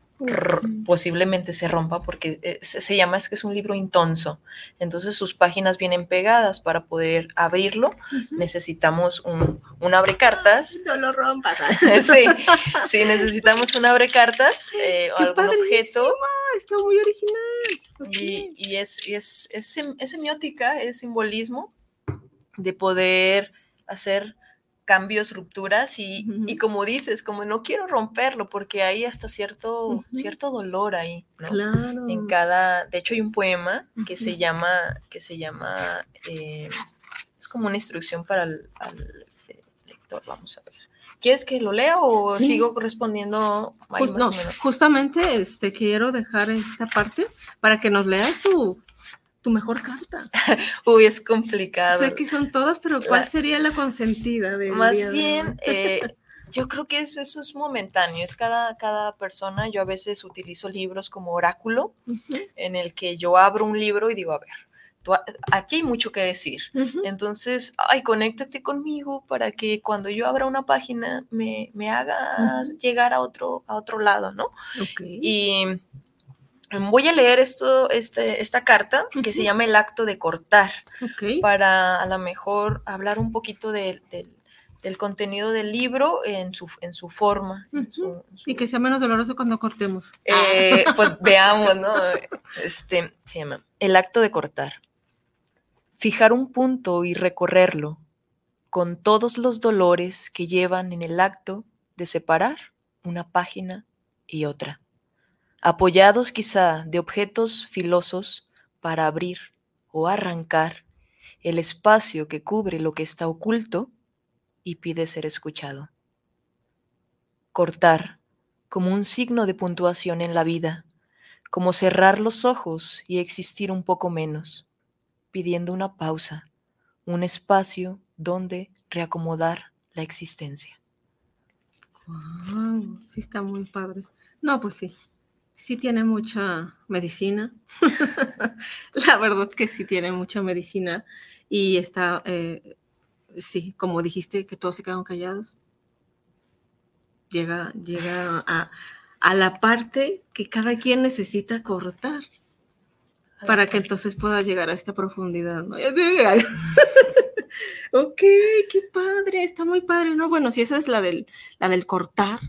Speaker 6: posiblemente se rompa porque eh, se, se llama es que es un libro intonso. Entonces sus páginas vienen pegadas para poder abrirlo. Necesitamos un, un abrecartas.
Speaker 5: No lo rompas.
Speaker 6: sí, sí, necesitamos un abrecartas eh, o
Speaker 5: ¡Qué
Speaker 6: algún objeto.
Speaker 5: Está muy original.
Speaker 6: Y, y es, y es, es, es semiótica, es simbolismo de poder hacer cambios, rupturas y, y como dices, como no quiero romperlo porque hay hasta cierto, cierto dolor ahí, ¿no?
Speaker 5: Claro.
Speaker 6: En cada, de hecho hay un poema que se llama, que se llama, eh, es como una instrucción para el al, lector, vamos a ver. ¿Quieres que lo lea o
Speaker 5: Sí.
Speaker 6: sigo respondiendo ahí
Speaker 5: Jus-
Speaker 6: más
Speaker 5: no, justamente este, quiero dejar esta parte para que nos leas tu, tu mejor carta.
Speaker 6: Uy, es complicado.
Speaker 5: Sé que son todas, pero ¿cuál
Speaker 6: La-
Speaker 5: sería la consentida?
Speaker 6: Más
Speaker 5: de hoy?
Speaker 6: bien, eh, yo creo que es- eso es momentáneo, es cada, cada persona. Yo a veces utilizo libros como oráculo, en el que yo abro un libro y digo, a ver, aquí hay mucho que decir. Entonces, ay, conéctate conmigo para que cuando yo abra una página me, me haga
Speaker 5: Ujú.
Speaker 6: llegar a otro, a otro lado, ¿no?
Speaker 5: Ok.
Speaker 6: Y voy a leer esto, este, esta carta que se llama El acto de cortar para a lo mejor hablar un poquito del- contenido del libro en su, en su forma. en su- en su-
Speaker 5: Y que sea menos doloroso cuando cortemos.
Speaker 6: Eh, pues veamos, ¿no? Este se llama El acto de cortar. Fijar un punto y recorrerlo. con todos los dolores que llevan en el acto de separar una página y otra, apoyados quizá de objetos filosos para abrir o arrancar el espacio que cubre lo que está oculto y pide ser escuchado. Cortar como un signo de puntuación en la vida, como cerrar los ojos y existir un poco menos, pidiendo una pausa, un espacio donde reacomodar la existencia.
Speaker 5: Wow, sí está muy padre. No, pues sí, sí tiene mucha medicina. la verdad que sí tiene mucha medicina y está, eh, sí, como dijiste, que todos se quedan callados. Llega, llega a, a la parte que cada quien necesita cortar para que entonces pueda llegar a esta profundidad. ¿no? ok, qué padre, está muy padre, ¿no? Bueno, si esa es la del, la del cortar,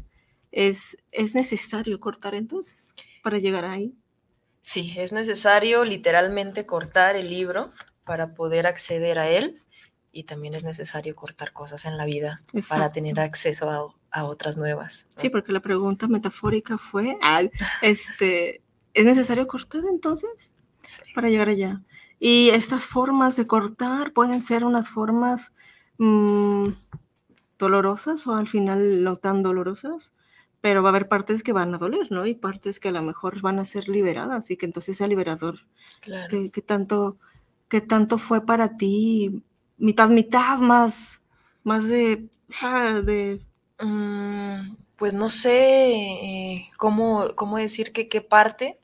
Speaker 5: es, es necesario cortar entonces para llegar ahí.
Speaker 6: Sí, es necesario literalmente cortar el libro para poder acceder a él y también es necesario cortar cosas en la vida para tener acceso a, a otras nuevas. ¿no?
Speaker 5: Sí, porque la pregunta metafórica fue, este, ¿es necesario cortar entonces
Speaker 6: Sí.
Speaker 5: para llegar allá? Y estas formas de cortar pueden ser unas formas mm, dolorosas o al final no tan dolorosas, pero va a haber partes que van a doler, ¿no? Y partes que a lo mejor van a ser liberadas y que entonces sea liberador.
Speaker 6: Claro.
Speaker 5: ¿Qué, qué tanto, qué tanto fue para ti? Mitad, mitad, más, más de, ah, de
Speaker 6: Mm, pues no sé eh, cómo, cómo decir que qué parte,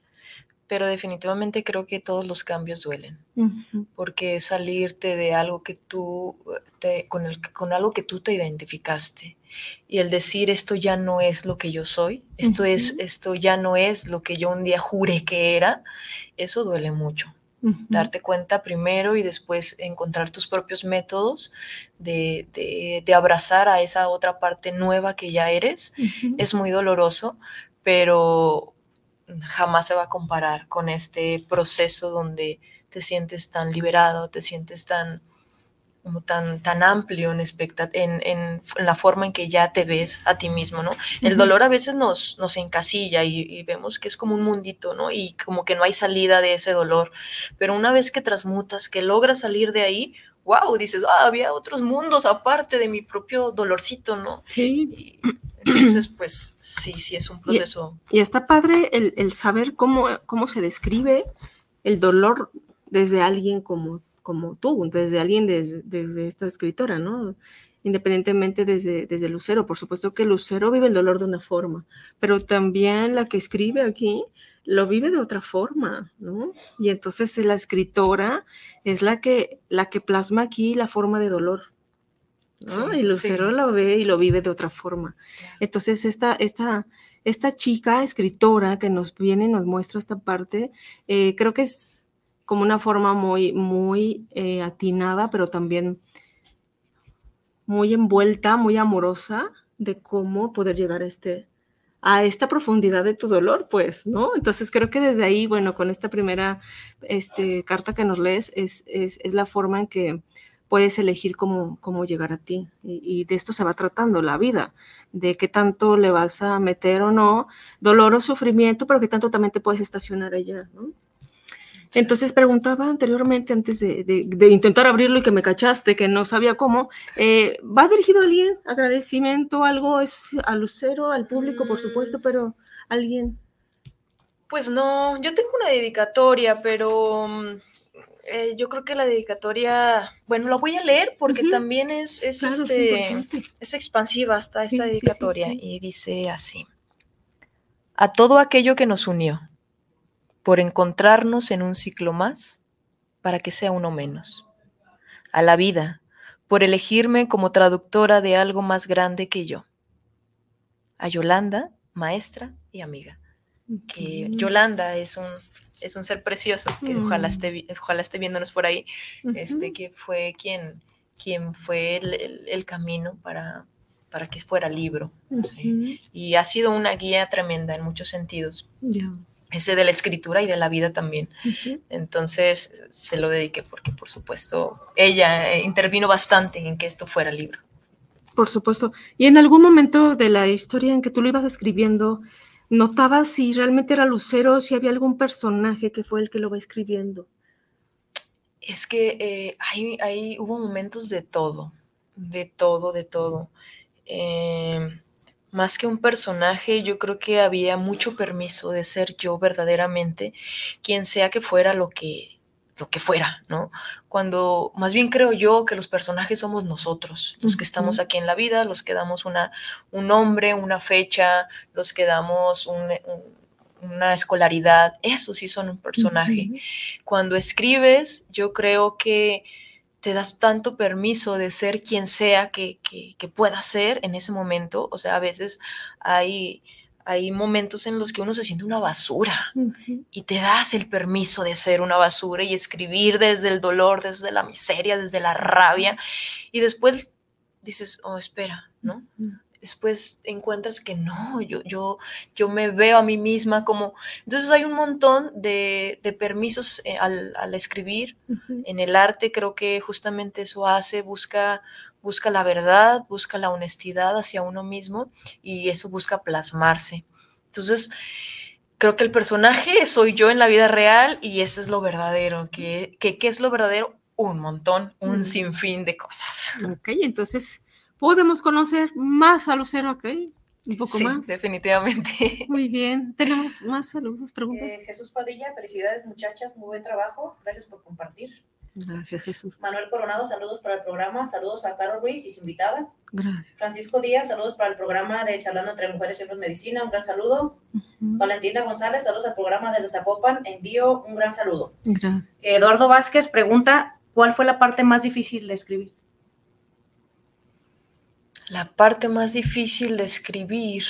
Speaker 6: pero definitivamente creo que todos los cambios duelen,
Speaker 5: ujú,
Speaker 6: porque es salirte de algo que tú, te- con, el, con algo que tú te identificaste. Y el decir esto ya no es lo que yo soy, esto, es, esto ya no es lo que yo un día juré que era, eso duele mucho. darte cuenta primero y después encontrar tus propios métodos de, de- de abrazar a esa otra parte nueva que ya eres. Es muy doloroso, pero jamás se va a comparar con este proceso donde te sientes tan liberado, te sientes tan como tan, tan amplio en, en, en- en la forma en que ya te ves a ti mismo, ¿no? El dolor a veces nos, nos encasilla y, y vemos que es como un mundito, ¿no? Y como que no hay salida de ese dolor. Pero una vez que transmutas, que logras salir de ahí, wow, dices, ah, había otros mundos aparte de mi propio dolorcito, ¿no?
Speaker 5: Sí,
Speaker 6: Y entonces, pues sí, sí es un proceso.
Speaker 5: y está padre el, el saber cómo, cómo se describe el dolor desde alguien como, como tú, desde alguien desde, desde esta escritora, ¿no? Independientemente desde, desde Lucero. Por supuesto que Lucero vive el dolor de una forma, pero también la que escribe aquí lo vive de otra forma, ¿no? Y entonces la escritora es la que, la que plasma aquí la forma de dolor. ¿no?
Speaker 6: Sí,
Speaker 5: y Lucero
Speaker 6: sí.
Speaker 5: lo ve y lo vive de otra forma. Entonces, esta, esta, esta chica escritora que nos viene y nos muestra esta parte, eh, creo que es como una forma muy, muy eh, atinada, pero también muy envuelta, muy amorosa de cómo poder llegar a este a esta profundidad de tu dolor, pues, ¿no? Entonces creo que desde ahí, bueno, con esta primera este, carta que nos lees, es, es, es la forma en que puedes elegir cómo, cómo llegar a ti. Y, y, de esto se va tratando la vida, de qué tanto le vas a meter o no, dolor o sufrimiento, pero qué tanto también te puedes estacionar allá, ¿no? Entonces preguntaba anteriormente, antes de, de, de, intentar abrirlo y que me cachaste, que no sabía cómo, eh, ¿va dirigido a alguien? ¿Agradecimiento? ¿Algo? ¿Es a Lucero, al público, por supuesto, pero alguien?
Speaker 6: Pues no, yo tengo una dedicatoria, pero eh, yo creo que la dedicatoria, bueno, la voy a leer porque uh -huh. también es, es,
Speaker 5: claro,
Speaker 6: este, es expansiva hasta
Speaker 5: sí,
Speaker 6: esta dedicatoria
Speaker 5: sí, sí,
Speaker 6: y dice así, a todo aquello que nos unió, por encontrarnos en un ciclo más, para que sea uno menos, a la vida, por elegirme como traductora de algo más grande que yo, a Yolanda, maestra y amiga, que
Speaker 5: Mm.
Speaker 6: Yolanda es un es un ser precioso, que mm. ojalá, esté, ojalá esté viéndonos por ahí, uh -huh. este, que fue quien, quien fue el, el, el camino para, para que fuera libro.
Speaker 5: Uh -huh.
Speaker 6: ¿sí? Y ha sido una guía tremenda en muchos sentidos.
Speaker 5: Yeah.
Speaker 6: Ese de la escritura y de la vida también. Entonces se lo dediqué porque, por supuesto, ella eh, intervino bastante en que esto fuera libro.
Speaker 5: Por supuesto. Y en algún momento de la historia en que tú lo ibas escribiendo, ¿notabas si realmente era Lucero, si había algún personaje que fue el que lo va escribiendo?
Speaker 6: Es que eh, hay, hay, hubo momentos de todo, de todo, de todo. Eh, más que un personaje, yo creo que había mucho permiso de ser yo verdaderamente, quien sea que fuera lo que, lo que fuera, ¿no? Cuando más bien creo yo que los personajes somos nosotros, los que estamos aquí en la vida, los que damos una, un nombre, una fecha, los que damos una escolaridad, eso sí son un personaje. Cuando escribes, yo creo que te das tanto permiso de ser quien sea que, que, pueda ser en ese momento. O sea, a veces hay, hay momentos en los que uno se siente una basura y te das el permiso de ser una basura y escribir desde el dolor, desde la miseria, desde la rabia. Y después dices, oh, espera, ¿no? Después encuentras que no, yo, yo, yo me veo a mí misma como... Entonces hay un montón de, permisos eh, al, escribir. En el arte creo que justamente eso hace, busca, busca la verdad, busca la honestidad hacia uno mismo y eso busca plasmarse. Entonces, creo que el personaje soy yo en la vida real y ese es lo verdadero. que qué es lo verdadero? Un montón, un mm. sinfín de cosas.
Speaker 5: Ok, entonces podemos conocer más a Lucero ¿ok? Un poco sí, más.
Speaker 6: Definitivamente.
Speaker 5: Muy bien. Tenemos más saludos, preguntas.
Speaker 7: Eh, Jesús Padilla, felicidades muchachas, muy buen trabajo. Gracias por compartir.
Speaker 5: Gracias, Jesús.
Speaker 7: Manuel Coronado, saludos para el programa. Saludos a Carol Ruiz y su invitada.
Speaker 5: Gracias.
Speaker 7: Francisco Díaz, saludos para el programa de Charlando entre Mujeres y Hombres Medicina. Un gran saludo. Valentina González, saludos al programa desde Zapopan. Envío un gran saludo.
Speaker 5: Gracias.
Speaker 7: Eduardo Vázquez pregunta: ¿Cuál fue la parte más difícil de escribir?
Speaker 6: La parte más difícil de escribir.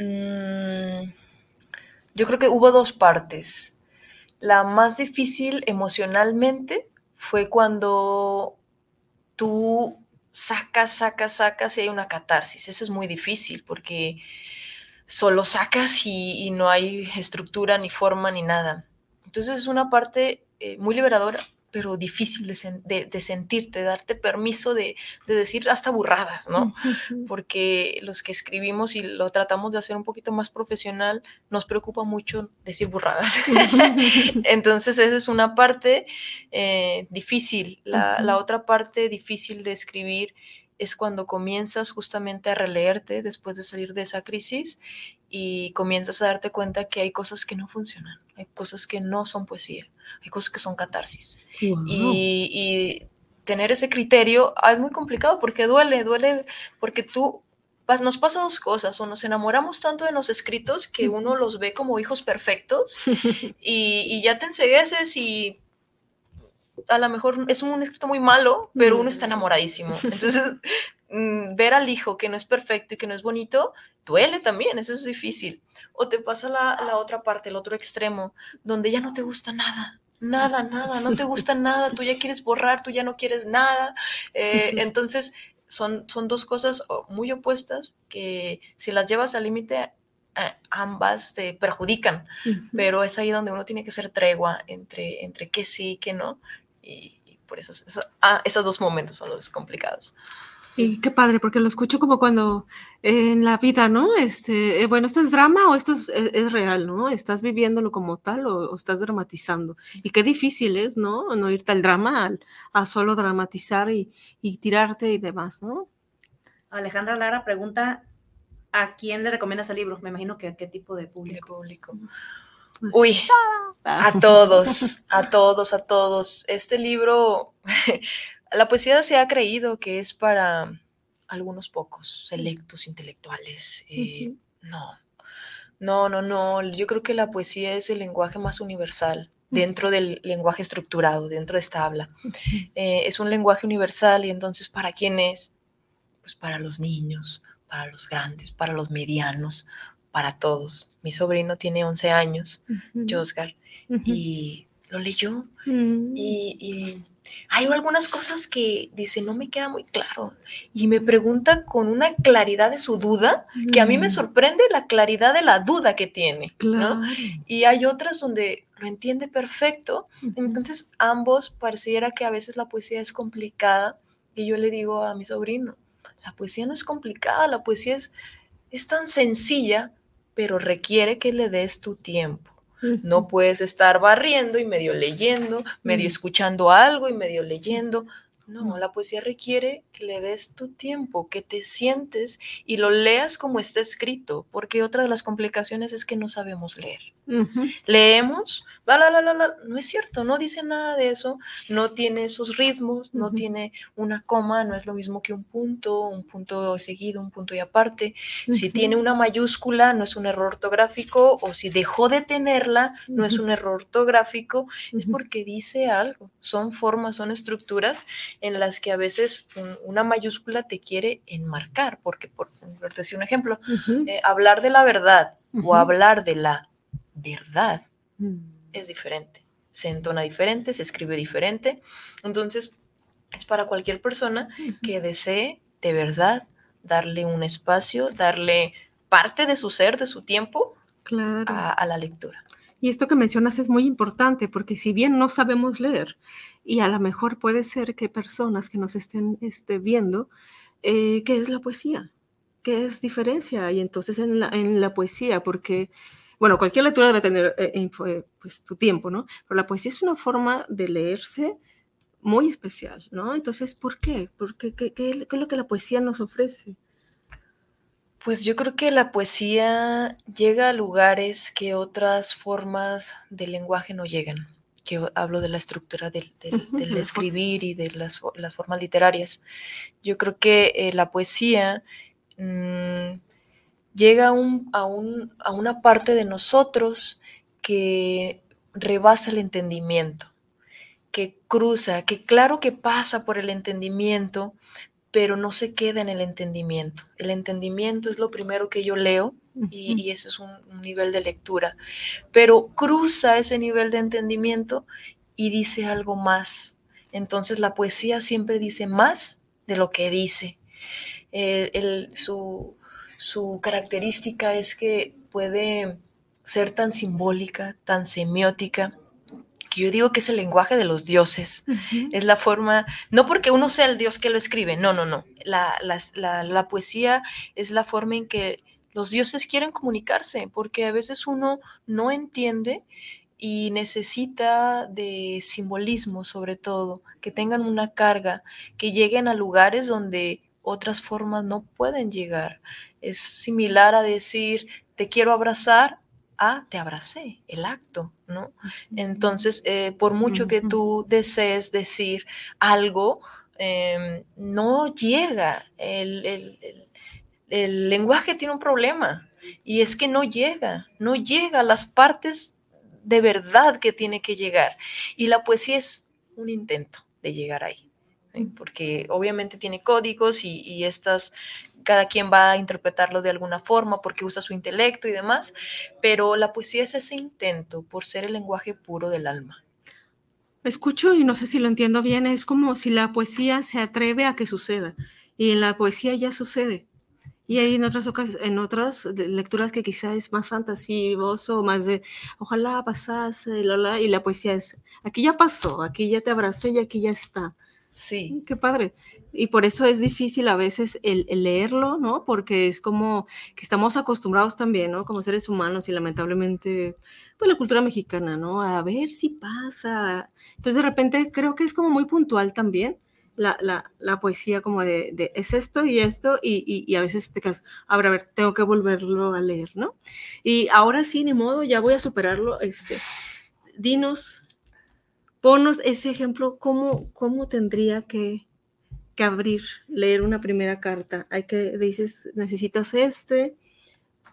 Speaker 6: Mm, yo creo que hubo dos partes. La más difícil emocionalmente fue cuando tú sacas, sacas, sacas y hay una catarsis. Eso es muy difícil porque solo sacas y, no hay estructura, ni forma, ni nada. Entonces es una parte eh, muy liberadora pero difícil de, sentirte, darte permiso de, decir hasta burradas, ¿no? Porque los que escribimos y lo tratamos de hacer un poquito más profesional, nos preocupa mucho decir burradas. Entonces esa es una parte eh, difícil. La, la otra parte difícil de escribir es cuando comienzas justamente a releerte después de salir de esa crisis y comienzas a darte cuenta que hay cosas que no funcionan, hay cosas que no son poesía hay cosas que son catarsis. Y, tener ese criterio ah, es muy complicado porque duele, duele, porque tú nos pasa dos cosas, o nos enamoramos tanto de los escritos que uno los ve como hijos perfectos y, ya te ensegueces y a lo mejor es un escrito muy malo, pero uno está enamoradísimo. Entonces, ver al hijo que no es perfecto y que no es bonito, duele también, eso es difícil. O te pasa la, la otra parte, el otro extremo, donde ya no te gusta nada nada, nada, no te gusta nada, tú ya quieres borrar, tú ya no quieres nada. Eh, entonces, son, son dos cosas muy opuestas que si las llevas al límite, eh, ambas te perjudican, pero es ahí donde uno tiene que ser tregua entre, entre que sí y que no. Y, por eso, ah, esos dos momentos son los complicados.
Speaker 5: Y qué padre, porque lo escucho como cuando en la vida, ¿no? Este, eh, bueno, esto es drama o esto es, real, ¿no? Estás viviéndolo como tal o, estás dramatizando. Y qué difícil es, ¿no? No irte al drama, a solo dramatizar y, tirarte y demás, ¿no?
Speaker 7: Alejandra Lara pregunta, ¿a quién le recomiendas el libro? Me imagino que a qué tipo de público.
Speaker 6: público. Uy, a todos, a todos, a todos. Este libro La poesía se ha creído que es para algunos pocos, selectos, intelectuales. Eh, no, no, no, no. Yo creo que la poesía es el lenguaje más universal dentro del lenguaje estructurado, dentro de esta habla. Eh, es un lenguaje universal y entonces, ¿para quién es? Pues para los niños, para los grandes, para los medianos, para todos. Mi sobrino tiene 11 años, Josgar, y lo leyó mm. y hay algunas cosas que dice, no me queda muy claro. Y me pregunta con una claridad de su duda, que a mí me sorprende la claridad de la duda que tiene. ¿no? Y hay otras donde lo entiende perfecto. Entonces, ambos pareciera que a veces la poesía es complicada. Y yo le digo a mi sobrino, la poesía no es complicada, la poesía es, es tan sencilla, pero requiere que le des tu tiempo. No puedes estar barriendo y medio leyendo, medio escuchando algo y medio leyendo. No, la poesía requiere que le des tu tiempo, que te sientes y lo leas como está escrito, porque otra de las complicaciones es que no sabemos leer.
Speaker 5: Ujú.
Speaker 6: Leemos, la, la, la, la, la, no es cierto, no dice nada de eso, no tiene esos ritmos, no tiene una coma, no es lo mismo que un punto, un punto seguido, un punto y aparte. Si tiene una mayúscula, no es un error ortográfico, o si dejó de tenerla, no es un error ortográfico, es porque dice algo. Son formas, son estructuras en las que a veces un- una mayúscula te quiere enmarcar, porque, por, por decir un ejemplo, eh, hablar de la verdad o hablar de la verdad
Speaker 5: Mm.
Speaker 6: es diferente. Se entona diferente, se escribe diferente. Entonces, es para cualquier persona que desee de verdad darle un espacio, darle parte de su ser, de su tiempo
Speaker 5: Claro.
Speaker 6: a, a la lectura.
Speaker 5: Y esto que mencionas es muy importante porque si bien no sabemos leer, y a lo mejor puede ser que personas que nos estén este, viendo, eh, ¿qué es la poesía? ¿Qué es diferencia? Y entonces en la, en la poesía, porque, bueno, cualquier lectura debe tener eh, eh, pues, tu tiempo, ¿no? Pero la poesía es una forma de leerse muy especial, ¿no? Entonces, ¿por qué? ¿Por qué? ¿Qué, qué- qué es lo que la poesía nos ofrece?
Speaker 6: Pues yo creo que la poesía llega a lugares que otras formas de lenguaje no llegan. Que hablo de la estructura del, del- del escribir y de las, las formas literarias. Yo creo que eh, la poesía mm, llega a, un- a un- a una parte de nosotros que rebasa el entendimiento, que cruza, que claro que pasa por el entendimiento, pero no se queda en el entendimiento. El entendimiento es lo primero que yo leo y, y ese es un, un nivel de lectura, pero cruza ese nivel de entendimiento y dice algo más. Entonces la poesía siempre dice más de lo que dice. El- el- su, su característica es que puede ser tan simbólica, tan semiótica, que yo digo que es el lenguaje de los dioses. Es la forma, no porque uno sea el dios que lo escribe, no, no, no. La, la- la poesía es la forma en que los dioses quieren comunicarse, porque a veces uno no entiende y necesita de simbolismo sobre todo, que tengan una carga, que lleguen a lugares donde otras formas no pueden llegar. Es similar a decir, te quiero abrazar, a te abracé, el acto, ¿no? Entonces, eh, por mucho que tú desees decir algo, em, no llega. El, el- el- el lenguaje tiene un problema y es que no llega, no llega a las partes de verdad que tiene que llegar. Y la poesía es un intento de llegar ahí, porque obviamente tiene códigos y, y estas, cada quien va a interpretarlo de alguna forma porque usa su intelecto y demás, pero la poesía es ese intento por ser el lenguaje puro del alma.
Speaker 5: Escucho y no sé si lo entiendo bien, es como si la poesía se atreve a que suceda y en la poesía ya sucede. Y hay en otras, en otras lecturas que quizás es más fantasivoso, más de ojalá pasase, la, la, y la poesía es aquí ya pasó, aquí ya te abracé y aquí ya está.
Speaker 6: Sí,
Speaker 5: Mm, Qué padre. Y por eso es difícil a veces el, leerlo, ¿no? Porque es como que estamos acostumbrados también, ¿no? Como seres humanos y lamentablemente, pues la cultura mexicana, ¿no? A ver si pasa. Entonces de repente creo que es como muy puntual también la, la, poesía como de, es esto y esto y, y, y a veces te quedas, a ver, a ver, tengo que volverlo a leer, ¿no? Y ahora sí, ni modo, ya voy a superarlo. Este, dinos, ponos ese ejemplo, ¿cómo, cómo tendría que, que abrir, leer una primera carta? Hay que, dices, necesitas este,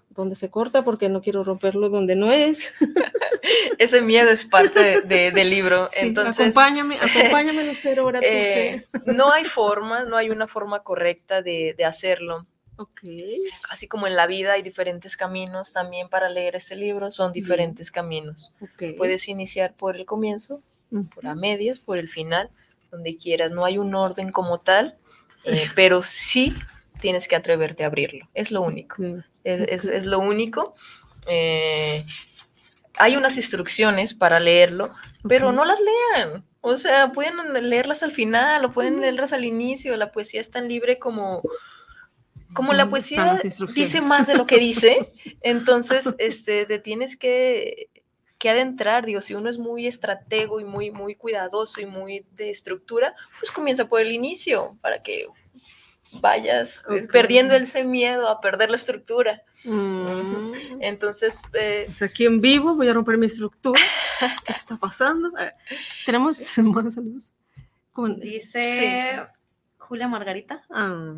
Speaker 5: donde se corta porque no quiero romperlo donde no es.
Speaker 6: ese miedo es parte de- de- del libro.
Speaker 5: Sí,
Speaker 6: Entonces,
Speaker 5: acompáñame, acompáñame Lucero, ahora tú
Speaker 6: eh,
Speaker 5: sé.
Speaker 6: no hay forma, no hay una forma correcta de, de hacerlo.
Speaker 5: Ok.
Speaker 6: Así como en la vida hay diferentes caminos, también para leer este libro son diferentes caminos.
Speaker 5: ok.
Speaker 6: Puedes iniciar por el comienzo, Por a medias, por el final, donde quieras. No hay un orden como tal, eh, pero sí tienes que atreverte a abrirlo. Es lo único. Es, es- es lo único. Eh, hay unas instrucciones para leerlo, pero no las lean. O sea, pueden leerlas al final o pueden leerlas al inicio. La poesía es tan libre como, como la poesía dice más de lo que dice. Entonces, este, te tienes que, que adentrar. Digo, si uno es muy estratego y muy, muy cuidadoso y muy de estructura, pues comienza por el inicio para que vayas perdiendo ese miedo a perder la estructura.
Speaker 5: Mm.
Speaker 6: Entonces, eh,
Speaker 5: Pues aquí en vivo voy a romper mi estructura. ¿Qué está pasando? Tenemos más saludos.
Speaker 7: Dice
Speaker 6: Sí,
Speaker 7: Julia Margarita.
Speaker 5: Ah,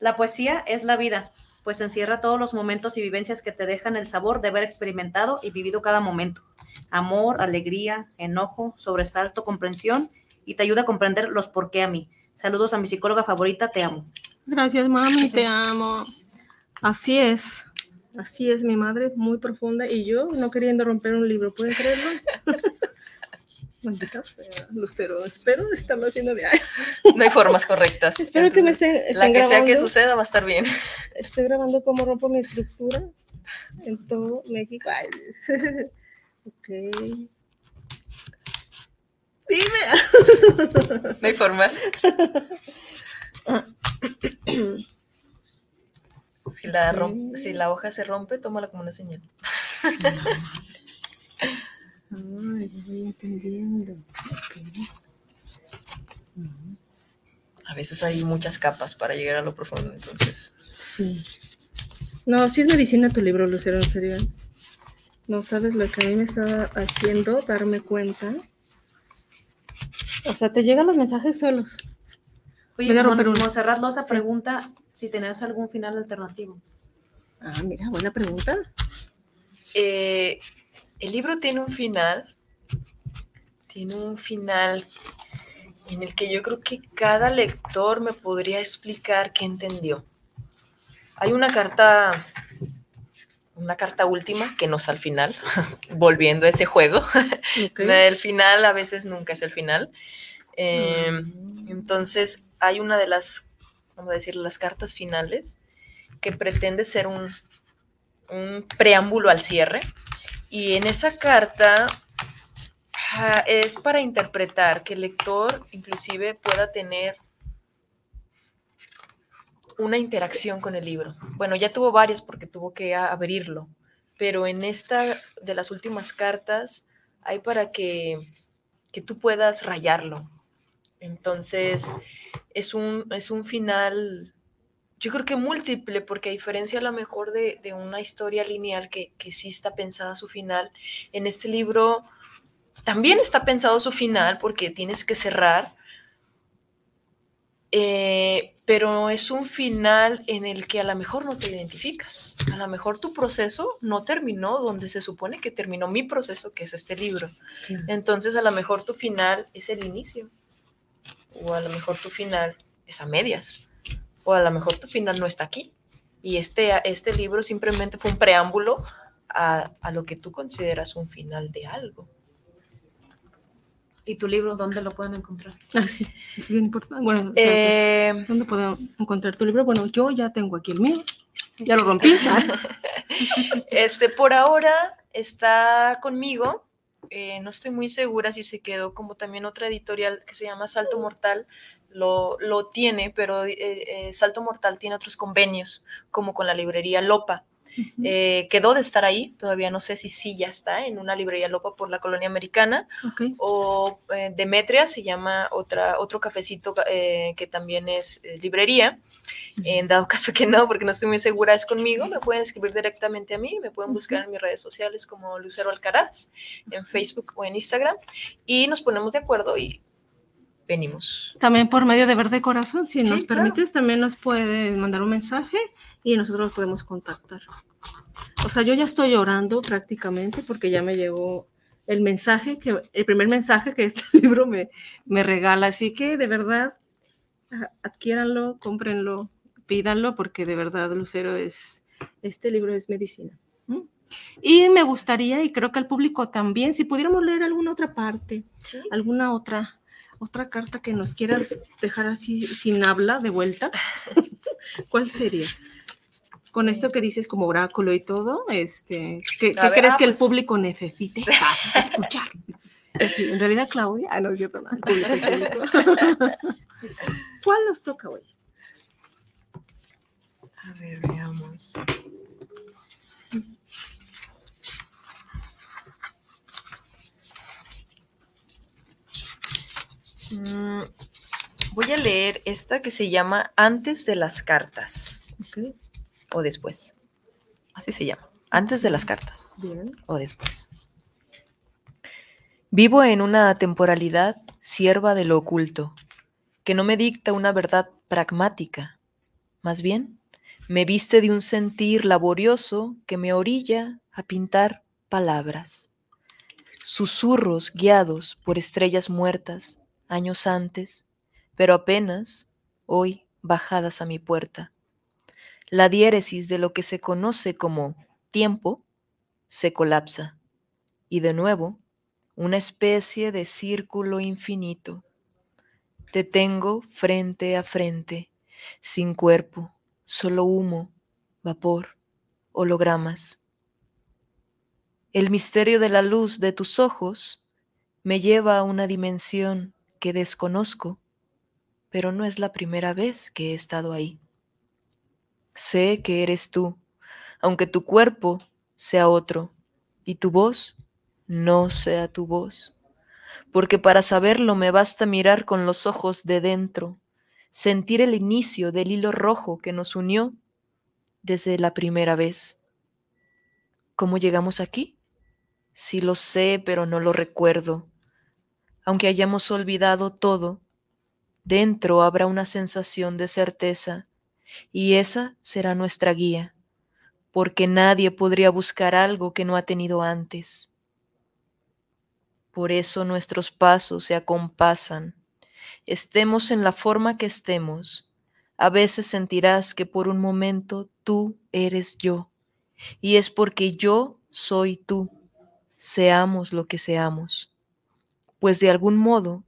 Speaker 7: La poesía es la vida, pues encierra todos los momentos y vivencias que te dejan el sabor de haber experimentado y vivido cada momento. Amor, alegría, enojo, sobresalto, comprensión y te ayuda a comprender los por qué a mí. Saludos a mi psicóloga favorita, te amo.
Speaker 5: gracias, mami, te amo. Así es. Así es, mi madre, muy profunda. Y yo no queriendo romper un libro, ¿pueden creerlo? Maldita sea, Lucero, espero estarlo haciendo bien.
Speaker 6: no hay formas correctas.
Speaker 5: Espero que me estén,
Speaker 6: La que sea que suceda va a estar bien.
Speaker 5: Estoy grabando cómo rompo mi estructura en todo México. Ay, ok. Dime.
Speaker 6: No hay formas. Si la, rom- si la hoja se rompe, tómala como una señal.
Speaker 5: Entendiendo. Ok.
Speaker 6: A veces hay muchas capas para llegar a lo profundo, entonces.
Speaker 5: Sí. No, sí es medicina tu libro, Lucero, en serio. No sabes lo que a mí me estaba haciendo darme cuenta. O sea, te llegan los mensajes solos.
Speaker 7: Oye,
Speaker 5: Voy a
Speaker 7: Mon-. Monserrat Loza
Speaker 5: Sí.
Speaker 7: pregunta si tenías algún final alternativo.
Speaker 5: Ah, mira, buena pregunta.
Speaker 6: Eh, el libro tiene un final. Tiene un final en el que yo creo que cada lector me podría explicar qué entendió. Hay una carta, una carta última que no es al final, volviendo a ese juego. El final a veces nunca es el final. Eh, entonces, hay una de las, vamos a decir, las cartas finales que pretende ser un, un preámbulo al cierre. Y en esa carta es para interpretar que el lector inclusive pueda tener una interacción con el libro. Bueno, ya tuvo varias porque tuvo que abrirlo, pero en esta de las últimas cartas hay para que, que tú puedas rayarlo. Entonces, es un, es un final, yo creo que múltiple, porque a diferencia a lo mejor de, de una historia lineal que, que sí está pensada su final, en este libro también está pensado su final porque tienes que cerrar, eh, pero es un final en el que a lo mejor no te identificas. A lo mejor tu proceso no terminó donde se supone que terminó mi proceso, que es este libro. Entonces a lo mejor tu final es el inicio. O a lo mejor tu final es a medias. O a lo mejor tu final no está aquí. Y este, este libro simplemente fue un preámbulo a, a lo que tú consideras un final de algo.
Speaker 7: ¿Y tu libro dónde lo pueden encontrar?
Speaker 5: Ah, sí, es bien importante. Bueno,
Speaker 6: Eh,
Speaker 5: pues, ¿dónde puedo encontrar tu libro? Bueno, yo ya tengo aquí el mío. Ya lo rompí.
Speaker 6: Este, por ahora está conmigo. eh, no estoy muy segura si se quedó como también otra editorial que se llama Salto Mortal. Lo, lo tiene, pero eh, eh, Salto Mortal tiene otros convenios, como con la librería Lopa. Eh, quedó de estar ahí, todavía no sé si sí ya está en una librería Lopa por la colonia americana
Speaker 5: Ok.
Speaker 6: o eh, Demetria se llama otra, otro cafecito eh, que también es librería. En dado caso que no, porque no estoy muy segura, es conmigo, me pueden escribir directamente a mí, me pueden buscar en mis redes sociales como Lucero Alcaraz, en Facebook o en Instagram, y nos ponemos de acuerdo y venimos.
Speaker 5: También por medio de Verde Corazón, si
Speaker 6: Sí,
Speaker 5: nos
Speaker 6: claro.
Speaker 5: permites, también nos puedes mandar un mensaje y nosotros los podemos contactar. O sea, yo ya estoy llorando prácticamente porque ya me llegó el mensaje, que, el primer mensaje que este libro me, me regala. Así que de verdad, adquiéranlo, cómprenlo, pídanlo, porque de verdad, Lucero, es, este libro es medicina. ¿m? Y me gustaría, y creo que al público también, si pudiéramos leer alguna otra parte, alguna otra otra carta que nos quieras dejar así sin habla de vuelta, ¿cuál sería? Con esto que dices como oráculo y todo, este, ¿qué,
Speaker 6: A
Speaker 5: qué
Speaker 6: ver,
Speaker 5: crees
Speaker 6: ah,
Speaker 5: que el público necesite para escuchar? En realidad, Claudia, ah, no es cierto, no. ¿Cuál nos toca hoy?
Speaker 6: A ver, veamos. Mm, Voy a leer esta que se llama Antes de las cartas.
Speaker 5: Ok,
Speaker 6: O después. Así se llama. Antes de las cartas.
Speaker 5: bien.
Speaker 6: O después. Vivo en una temporalidad sierva de lo oculto, que no me dicta una verdad pragmática. Más bien, me viste de un sentir laborioso que me orilla a pintar palabras. Susurros guiados por estrellas muertas años antes, pero apenas hoy bajadas a mi puerta. La diéresis de lo que se conoce como tiempo se colapsa y de nuevo una especie de círculo infinito. Te tengo frente a frente, sin cuerpo, solo humo, vapor, hologramas. El misterio de la luz de tus ojos me lleva a una dimensión que desconozco, pero no es la primera vez que he estado ahí. Sé que eres tú, aunque tu cuerpo sea otro y tu voz no sea tu voz. Porque para saberlo me basta mirar con los ojos de dentro, sentir el inicio del hilo rojo que nos unió desde la primera vez. ¿Cómo llegamos aquí? Sí lo sé, pero no lo recuerdo. Aunque hayamos olvidado todo, dentro habrá una sensación de certeza, y esa será nuestra guía, porque nadie podría buscar algo que no ha tenido antes. Por eso nuestros pasos se acompasan. Estemos en la forma que estemos. A veces sentirás que por un momento tú eres yo. Y es porque yo soy tú. Seamos lo que seamos. Pues de algún modo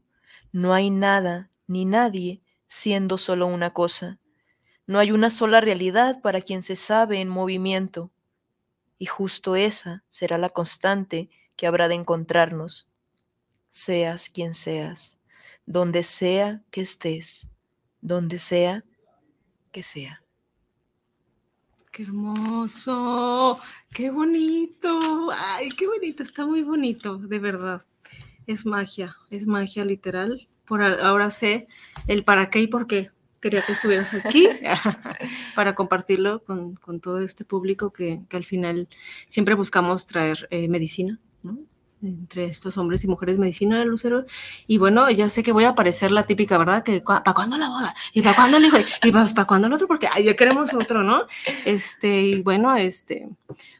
Speaker 6: no hay nada ni nadie siendo solo una cosa. No hay una sola realidad para quien se sabe en movimiento. Y justo esa será la constante que habrá de encontrarnos seas quien seas, donde sea que estés, donde sea que sea.
Speaker 5: Qué hermoso, qué bonito, ay, qué bonito, está muy bonito, de verdad. Es magia, es magia literal. Por ahora sé el para qué y por qué quería que estuvieras aquí para compartirlo con, con todo este público que, que al final siempre buscamos traer eh, medicina, ¿no? Entre estos hombres y mujeres, medicina, Lucero. Y bueno, ya sé que voy a parecer la típica, ¿verdad? Que ¿para cuándo la boda? ¿Y para cuándo el hijo? ¿Y para cuándo el otro? Porque ay, ya queremos otro, ¿no? Este, y bueno, este,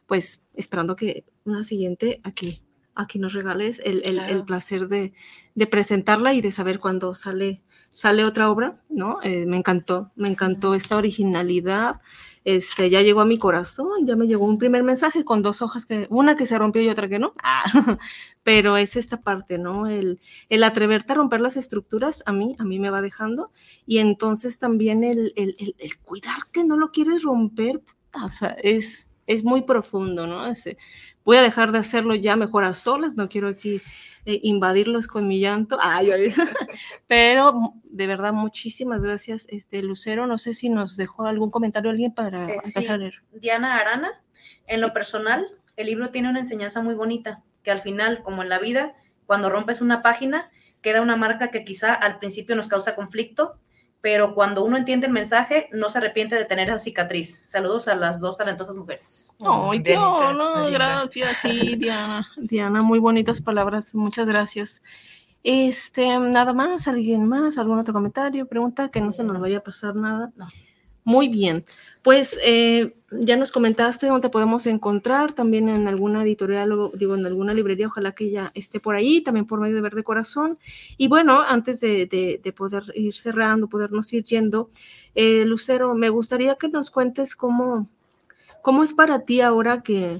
Speaker 5: pues esperando que una siguiente aquí, aquí nos regales el, el- el
Speaker 6: Claro.
Speaker 5: placer de, de presentarla y de saber cuándo sale, sale otra obra, ¿no? Eh, me encantó, me encantó esta originalidad. Este, ya llegó a mi corazón, ya me llegó un primer mensaje con dos hojas, que, una que se rompió y otra que no. Ah, pero es esta parte, ¿no? El, el atreverte a romper las estructuras a mí, a mí me va dejando. Y entonces también el, el- el- cuidar que no lo quieres romper, puta, o sea, es, es muy profundo, ¿no? Voy a dejar de hacerlo ya mejor a solas, no quiero aquí eh, invadirlos con mi llanto. Ay, ay. Pero de verdad, muchísimas gracias, este Lucero. No sé si nos dejó algún comentario alguien para
Speaker 7: Eh, sí.
Speaker 5: empezar a leer.
Speaker 7: Diana Arana, en lo personal, el libro tiene una enseñanza muy bonita, que al final, como en la vida, cuando rompes una página, queda una marca que quizá al principio nos causa conflicto, pero cuando uno entiende el mensaje, no se arrepiente de tener esa cicatriz. Saludos a las dos talentosas mujeres.
Speaker 5: Ay,
Speaker 6: Dianita,
Speaker 5: Diana,
Speaker 6: linda.
Speaker 5: gracias. Sí, Diana. Diana, muy bonitas palabras. Muchas gracias. Este, nada más, alguien más, algún otro comentario, pregunta, que no se nos vaya a pasar nada.
Speaker 7: No.
Speaker 5: Muy bien. Pues eh, ya nos comentaste dónde podemos encontrar, también en alguna editorial o digo en alguna librería, ojalá que ya esté por ahí, también por medio de Verde Corazón. Y bueno, antes de, de- de poder ir cerrando, podernos ir yendo, eh, Lucero, me gustaría que nos cuentes cómo, cómo es para ti ahora que,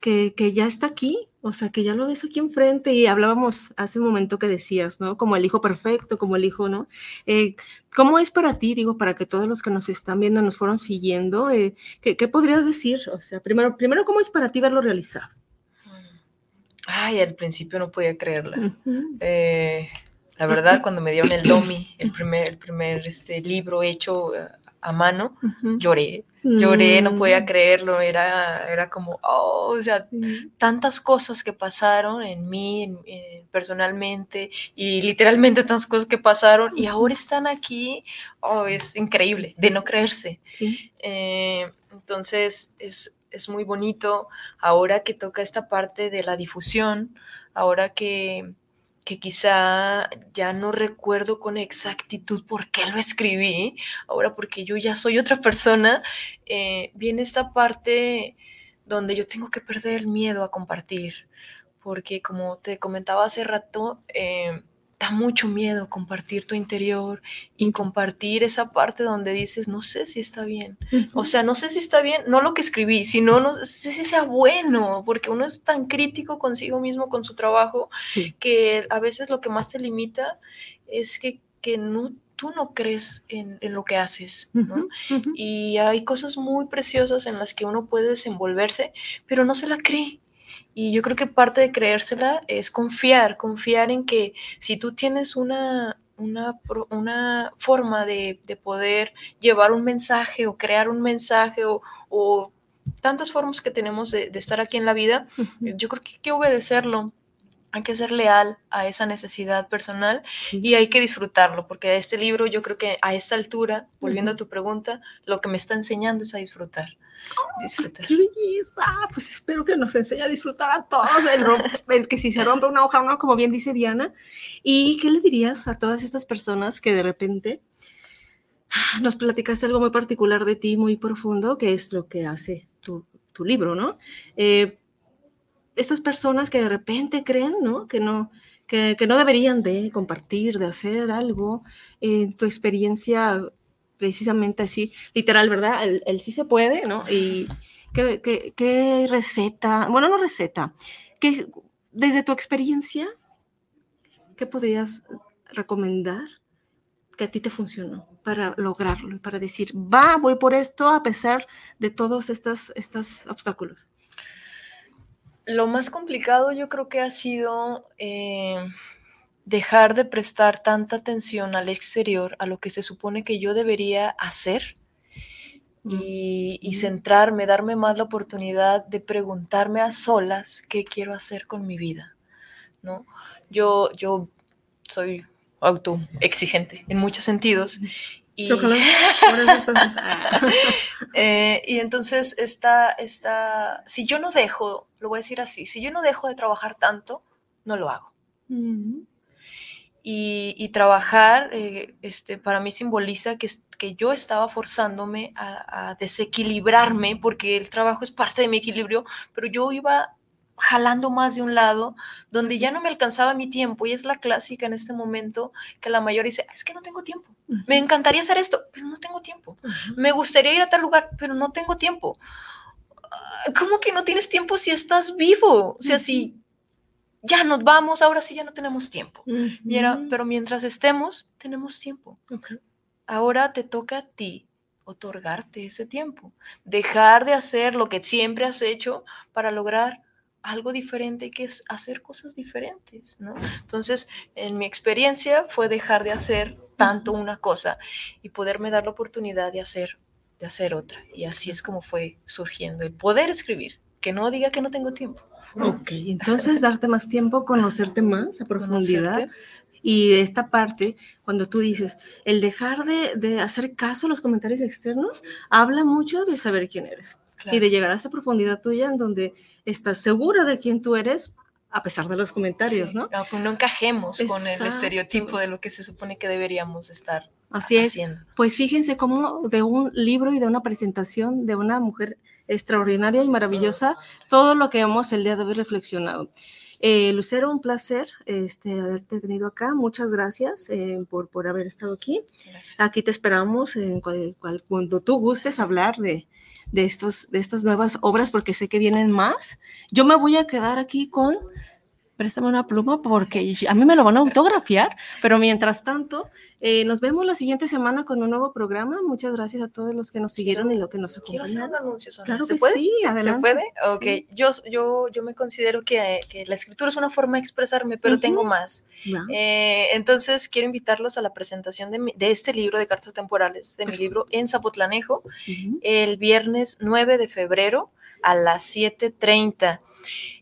Speaker 5: que, que ya está aquí, o sea, que ya lo ves aquí enfrente y hablábamos hace un momento que decías, ¿no? Como el hijo perfecto, como el hijo, ¿no? Eh, ¿Cómo es para ti, digo, para que todos los que nos están viendo, nos fueron siguiendo, eh, ¿qué, ¿qué, podrías decir? O sea, primero, primero, ¿cómo es para ti verlo realizado?
Speaker 6: Ay, al principio no podía creerla. Uh -huh. eh, la verdad, cuando me dieron el DOMI, el primer, el primer este, libro hecho a mano, uh -huh. lloré. Lloré, no podía creerlo, era, era como, oh, o sea, sí. tantas cosas que pasaron en mí, en, en, personalmente, y literalmente tantas cosas que pasaron, y ahora están aquí, oh, es increíble, de no creerse. Sí. Eh, entonces, es, es muy bonito ahora que toca esta parte de la difusión, ahora que que quizá ya no recuerdo con exactitud por qué lo escribí, ahora porque yo ya soy otra persona, eh, viene esta parte donde yo tengo que perder el miedo a compartir, porque como te comentaba hace rato, eh, da mucho miedo compartir tu interior y compartir esa parte donde dices, no sé si está bien. Uh -huh. O sea, no sé si está bien, no lo que escribí, sino no sé si sea bueno, porque uno es tan crítico consigo mismo, con su trabajo, sí. que a veces lo que más te limita es que, que no, tú no crees en, en lo que haces. ¿no? Uh -huh. Y hay cosas muy preciosas en las que uno puede desenvolverse, pero no se la cree. Y yo creo que parte de creérsela es confiar, confiar en que si tú tienes una, una, una forma de, de, poder llevar un mensaje o crear un mensaje o, o tantas formas que tenemos de, de, estar aquí en la vida, yo creo que hay que obedecerlo. Hay que ser leal a esa necesidad personal sí. y hay que disfrutarlo, porque este libro yo creo que a esta altura, volviendo uh -huh. a tu pregunta, lo que me está enseñando es a disfrutar disfrutar.
Speaker 5: ¡Qué belleza! Pues espero que nos enseñe a disfrutar a todos, el, el, que si se rompe una hoja, como bien dice Diana. ¿Y qué le dirías a todas estas personas que de repente nos platicaste algo muy particular de ti, muy profundo, que es lo que hace tu, tu libro, ¿no? Eh, estas personas que de repente creen, ¿no? Que no, que, que no deberían de compartir, de hacer algo, en eh, tu experiencia precisamente así, literal, ¿verdad? El, sí se puede, ¿no? Y qué receta, bueno, no receta, que desde tu experiencia, ¿qué podrías recomendar que a ti te funcionó para lograrlo, para decir, va, voy por esto a pesar de todos estos, estos obstáculos?
Speaker 6: Lo más complicado yo creo que ha sido... Eh dejar de prestar tanta atención al exterior, a lo que se supone que yo debería hacer y, y, centrarme, darme más la oportunidad de preguntarme a solas qué quiero hacer con mi vida, ¿no? Yo, yo soy autoexigente en muchos sentidos y, eh, y entonces si yo no dejo, lo voy a decir así, si yo no dejo de trabajar tanto, no lo hago. Uh -huh. Y, y, trabajar, eh, este, para mí simboliza que, que yo estaba forzándome a, a, desequilibrarme, porque el trabajo es parte de mi equilibrio, pero yo iba jalando más de un lado, donde ya no me alcanzaba mi tiempo, y es la clásica en este momento que la mayoría dice, es que no tengo tiempo, me encantaría hacer esto, pero no tengo tiempo, me gustaría ir a tal lugar, pero no tengo tiempo. Ah, ¿Cómo que no tienes tiempo si estás vivo? O sea, si ya nos vamos, ahora sí ya no tenemos tiempo. Uh -huh. Mira, pero mientras estemos, tenemos tiempo. Okay. Ahora te toca a ti otorgarte ese tiempo, dejar de hacer lo que siempre has hecho para lograr algo diferente, que es hacer cosas diferentes, ¿no? Entonces, en mi experiencia fue dejar de hacer tanto una cosa y poderme dar la oportunidad de hacer, de hacer otra. Y así es como fue surgiendo el poder escribir, que no diga que no tengo tiempo.
Speaker 5: Ok, entonces darte más tiempo, conocerte más a profundidad. Conocerte. Y esta parte, cuando tú dices, el dejar de, de, hacer caso a los comentarios externos, habla mucho de saber quién eres claro. y de llegar a esa profundidad tuya en donde estás segura de quién tú eres a pesar de los comentarios, sí, ¿no?
Speaker 6: Aunque no encajemos Exacto. con el estereotipo de lo que se supone que deberíamos estar
Speaker 5: Así haciendo. es. Pues fíjense cómo de un libro y de una presentación de una mujer extraordinaria y maravillosa, todo lo que hemos el día de hoy reflexionado. Eh, Lucero, un placer este, haberte tenido acá. Muchas gracias eh, por, por haber estado aquí. Aquí te esperamos en cual- cual- cuando tú gustes hablar de, de, estos, de estas nuevas obras, porque sé que vienen más. Yo me voy a quedar aquí con, préstame una pluma, porque a mí me lo van a autografiar, pero mientras tanto, eh, nos vemos la siguiente semana con un nuevo programa. Muchas gracias a todos los que nos siguieron y los que nos
Speaker 6: Quiero hacer un
Speaker 5: acompañaron.
Speaker 6: anuncio.
Speaker 5: Claro
Speaker 6: ¿Se
Speaker 5: que
Speaker 6: puede?
Speaker 5: sí,
Speaker 6: ¿Se-
Speaker 5: adelante.
Speaker 6: ¿Se puede? Ok.
Speaker 5: Sí.
Speaker 6: Yo, yo, yo me considero que, que la escritura es una forma de expresarme, pero
Speaker 5: Ujú.
Speaker 6: tengo más.
Speaker 5: Ya.
Speaker 6: Eh, entonces, quiero invitarlos a la presentación de, mi- de este libro de cartas temporales, de mi libro en Zapotlanejo,
Speaker 5: Ujú.
Speaker 6: el viernes 9 de febrero a las 7.30.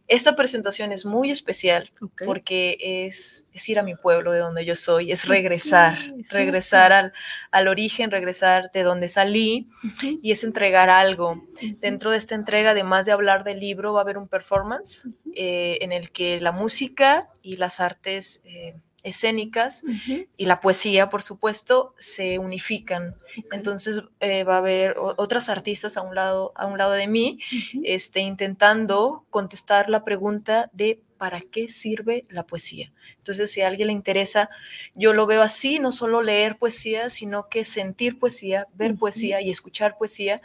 Speaker 6: Esta presentación es muy especial porque es, es ir a mi pueblo de donde yo soy, es regresar, regresar al, al origen, regresar de donde salí y es entregar algo. Dentro de esta entrega, además de hablar del libro, va a haber un performance eh, en el que la música y las artes eh, escénicas y la poesía, por supuesto, se unifican. Entonces eh, va a haber otras artistas a un lado, a un lado de mí, este, intentando contestar la pregunta de ¿para qué sirve la poesía? Entonces, si a alguien le interesa, yo lo veo así, no solo leer poesía, sino que sentir poesía, ver poesía y escuchar poesía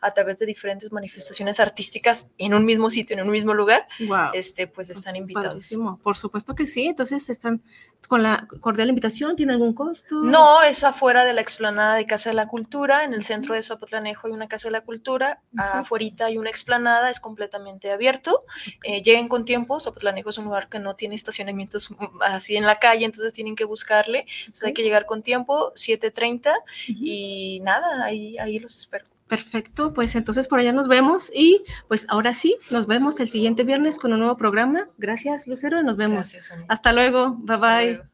Speaker 6: a través de diferentes manifestaciones artísticas en un mismo sitio, en un mismo lugar,
Speaker 5: Wow.
Speaker 6: este, pues están invitados.
Speaker 5: Padrísimo. Por supuesto que sí. Entonces están con la cordial invitación. ¿Tiene algún costo?
Speaker 6: No, es afuera de la explanada de Casa de la Cultura. En el centro de Zapotlanejo hay una Casa de la Cultura.
Speaker 5: Ujú.
Speaker 6: Afuera hay una explanada, es completamente abierto. Eh, lleguen con tiempo. Zapotlanejo es un lugar que no tiene estacionamientos así en la calle, entonces tienen que buscarle. Entonces hay que llegar con tiempo, 7.30
Speaker 5: Ujú.
Speaker 6: y nada, ahí, ahí los espero.
Speaker 5: Perfecto, pues entonces por allá nos vemos y pues ahora sí, nos vemos el siguiente viernes con un nuevo programa. Gracias, Lucero, y nos vemos.
Speaker 6: Gracias.
Speaker 5: Hasta luego, bye
Speaker 6: Hasta
Speaker 5: bye.
Speaker 6: luego.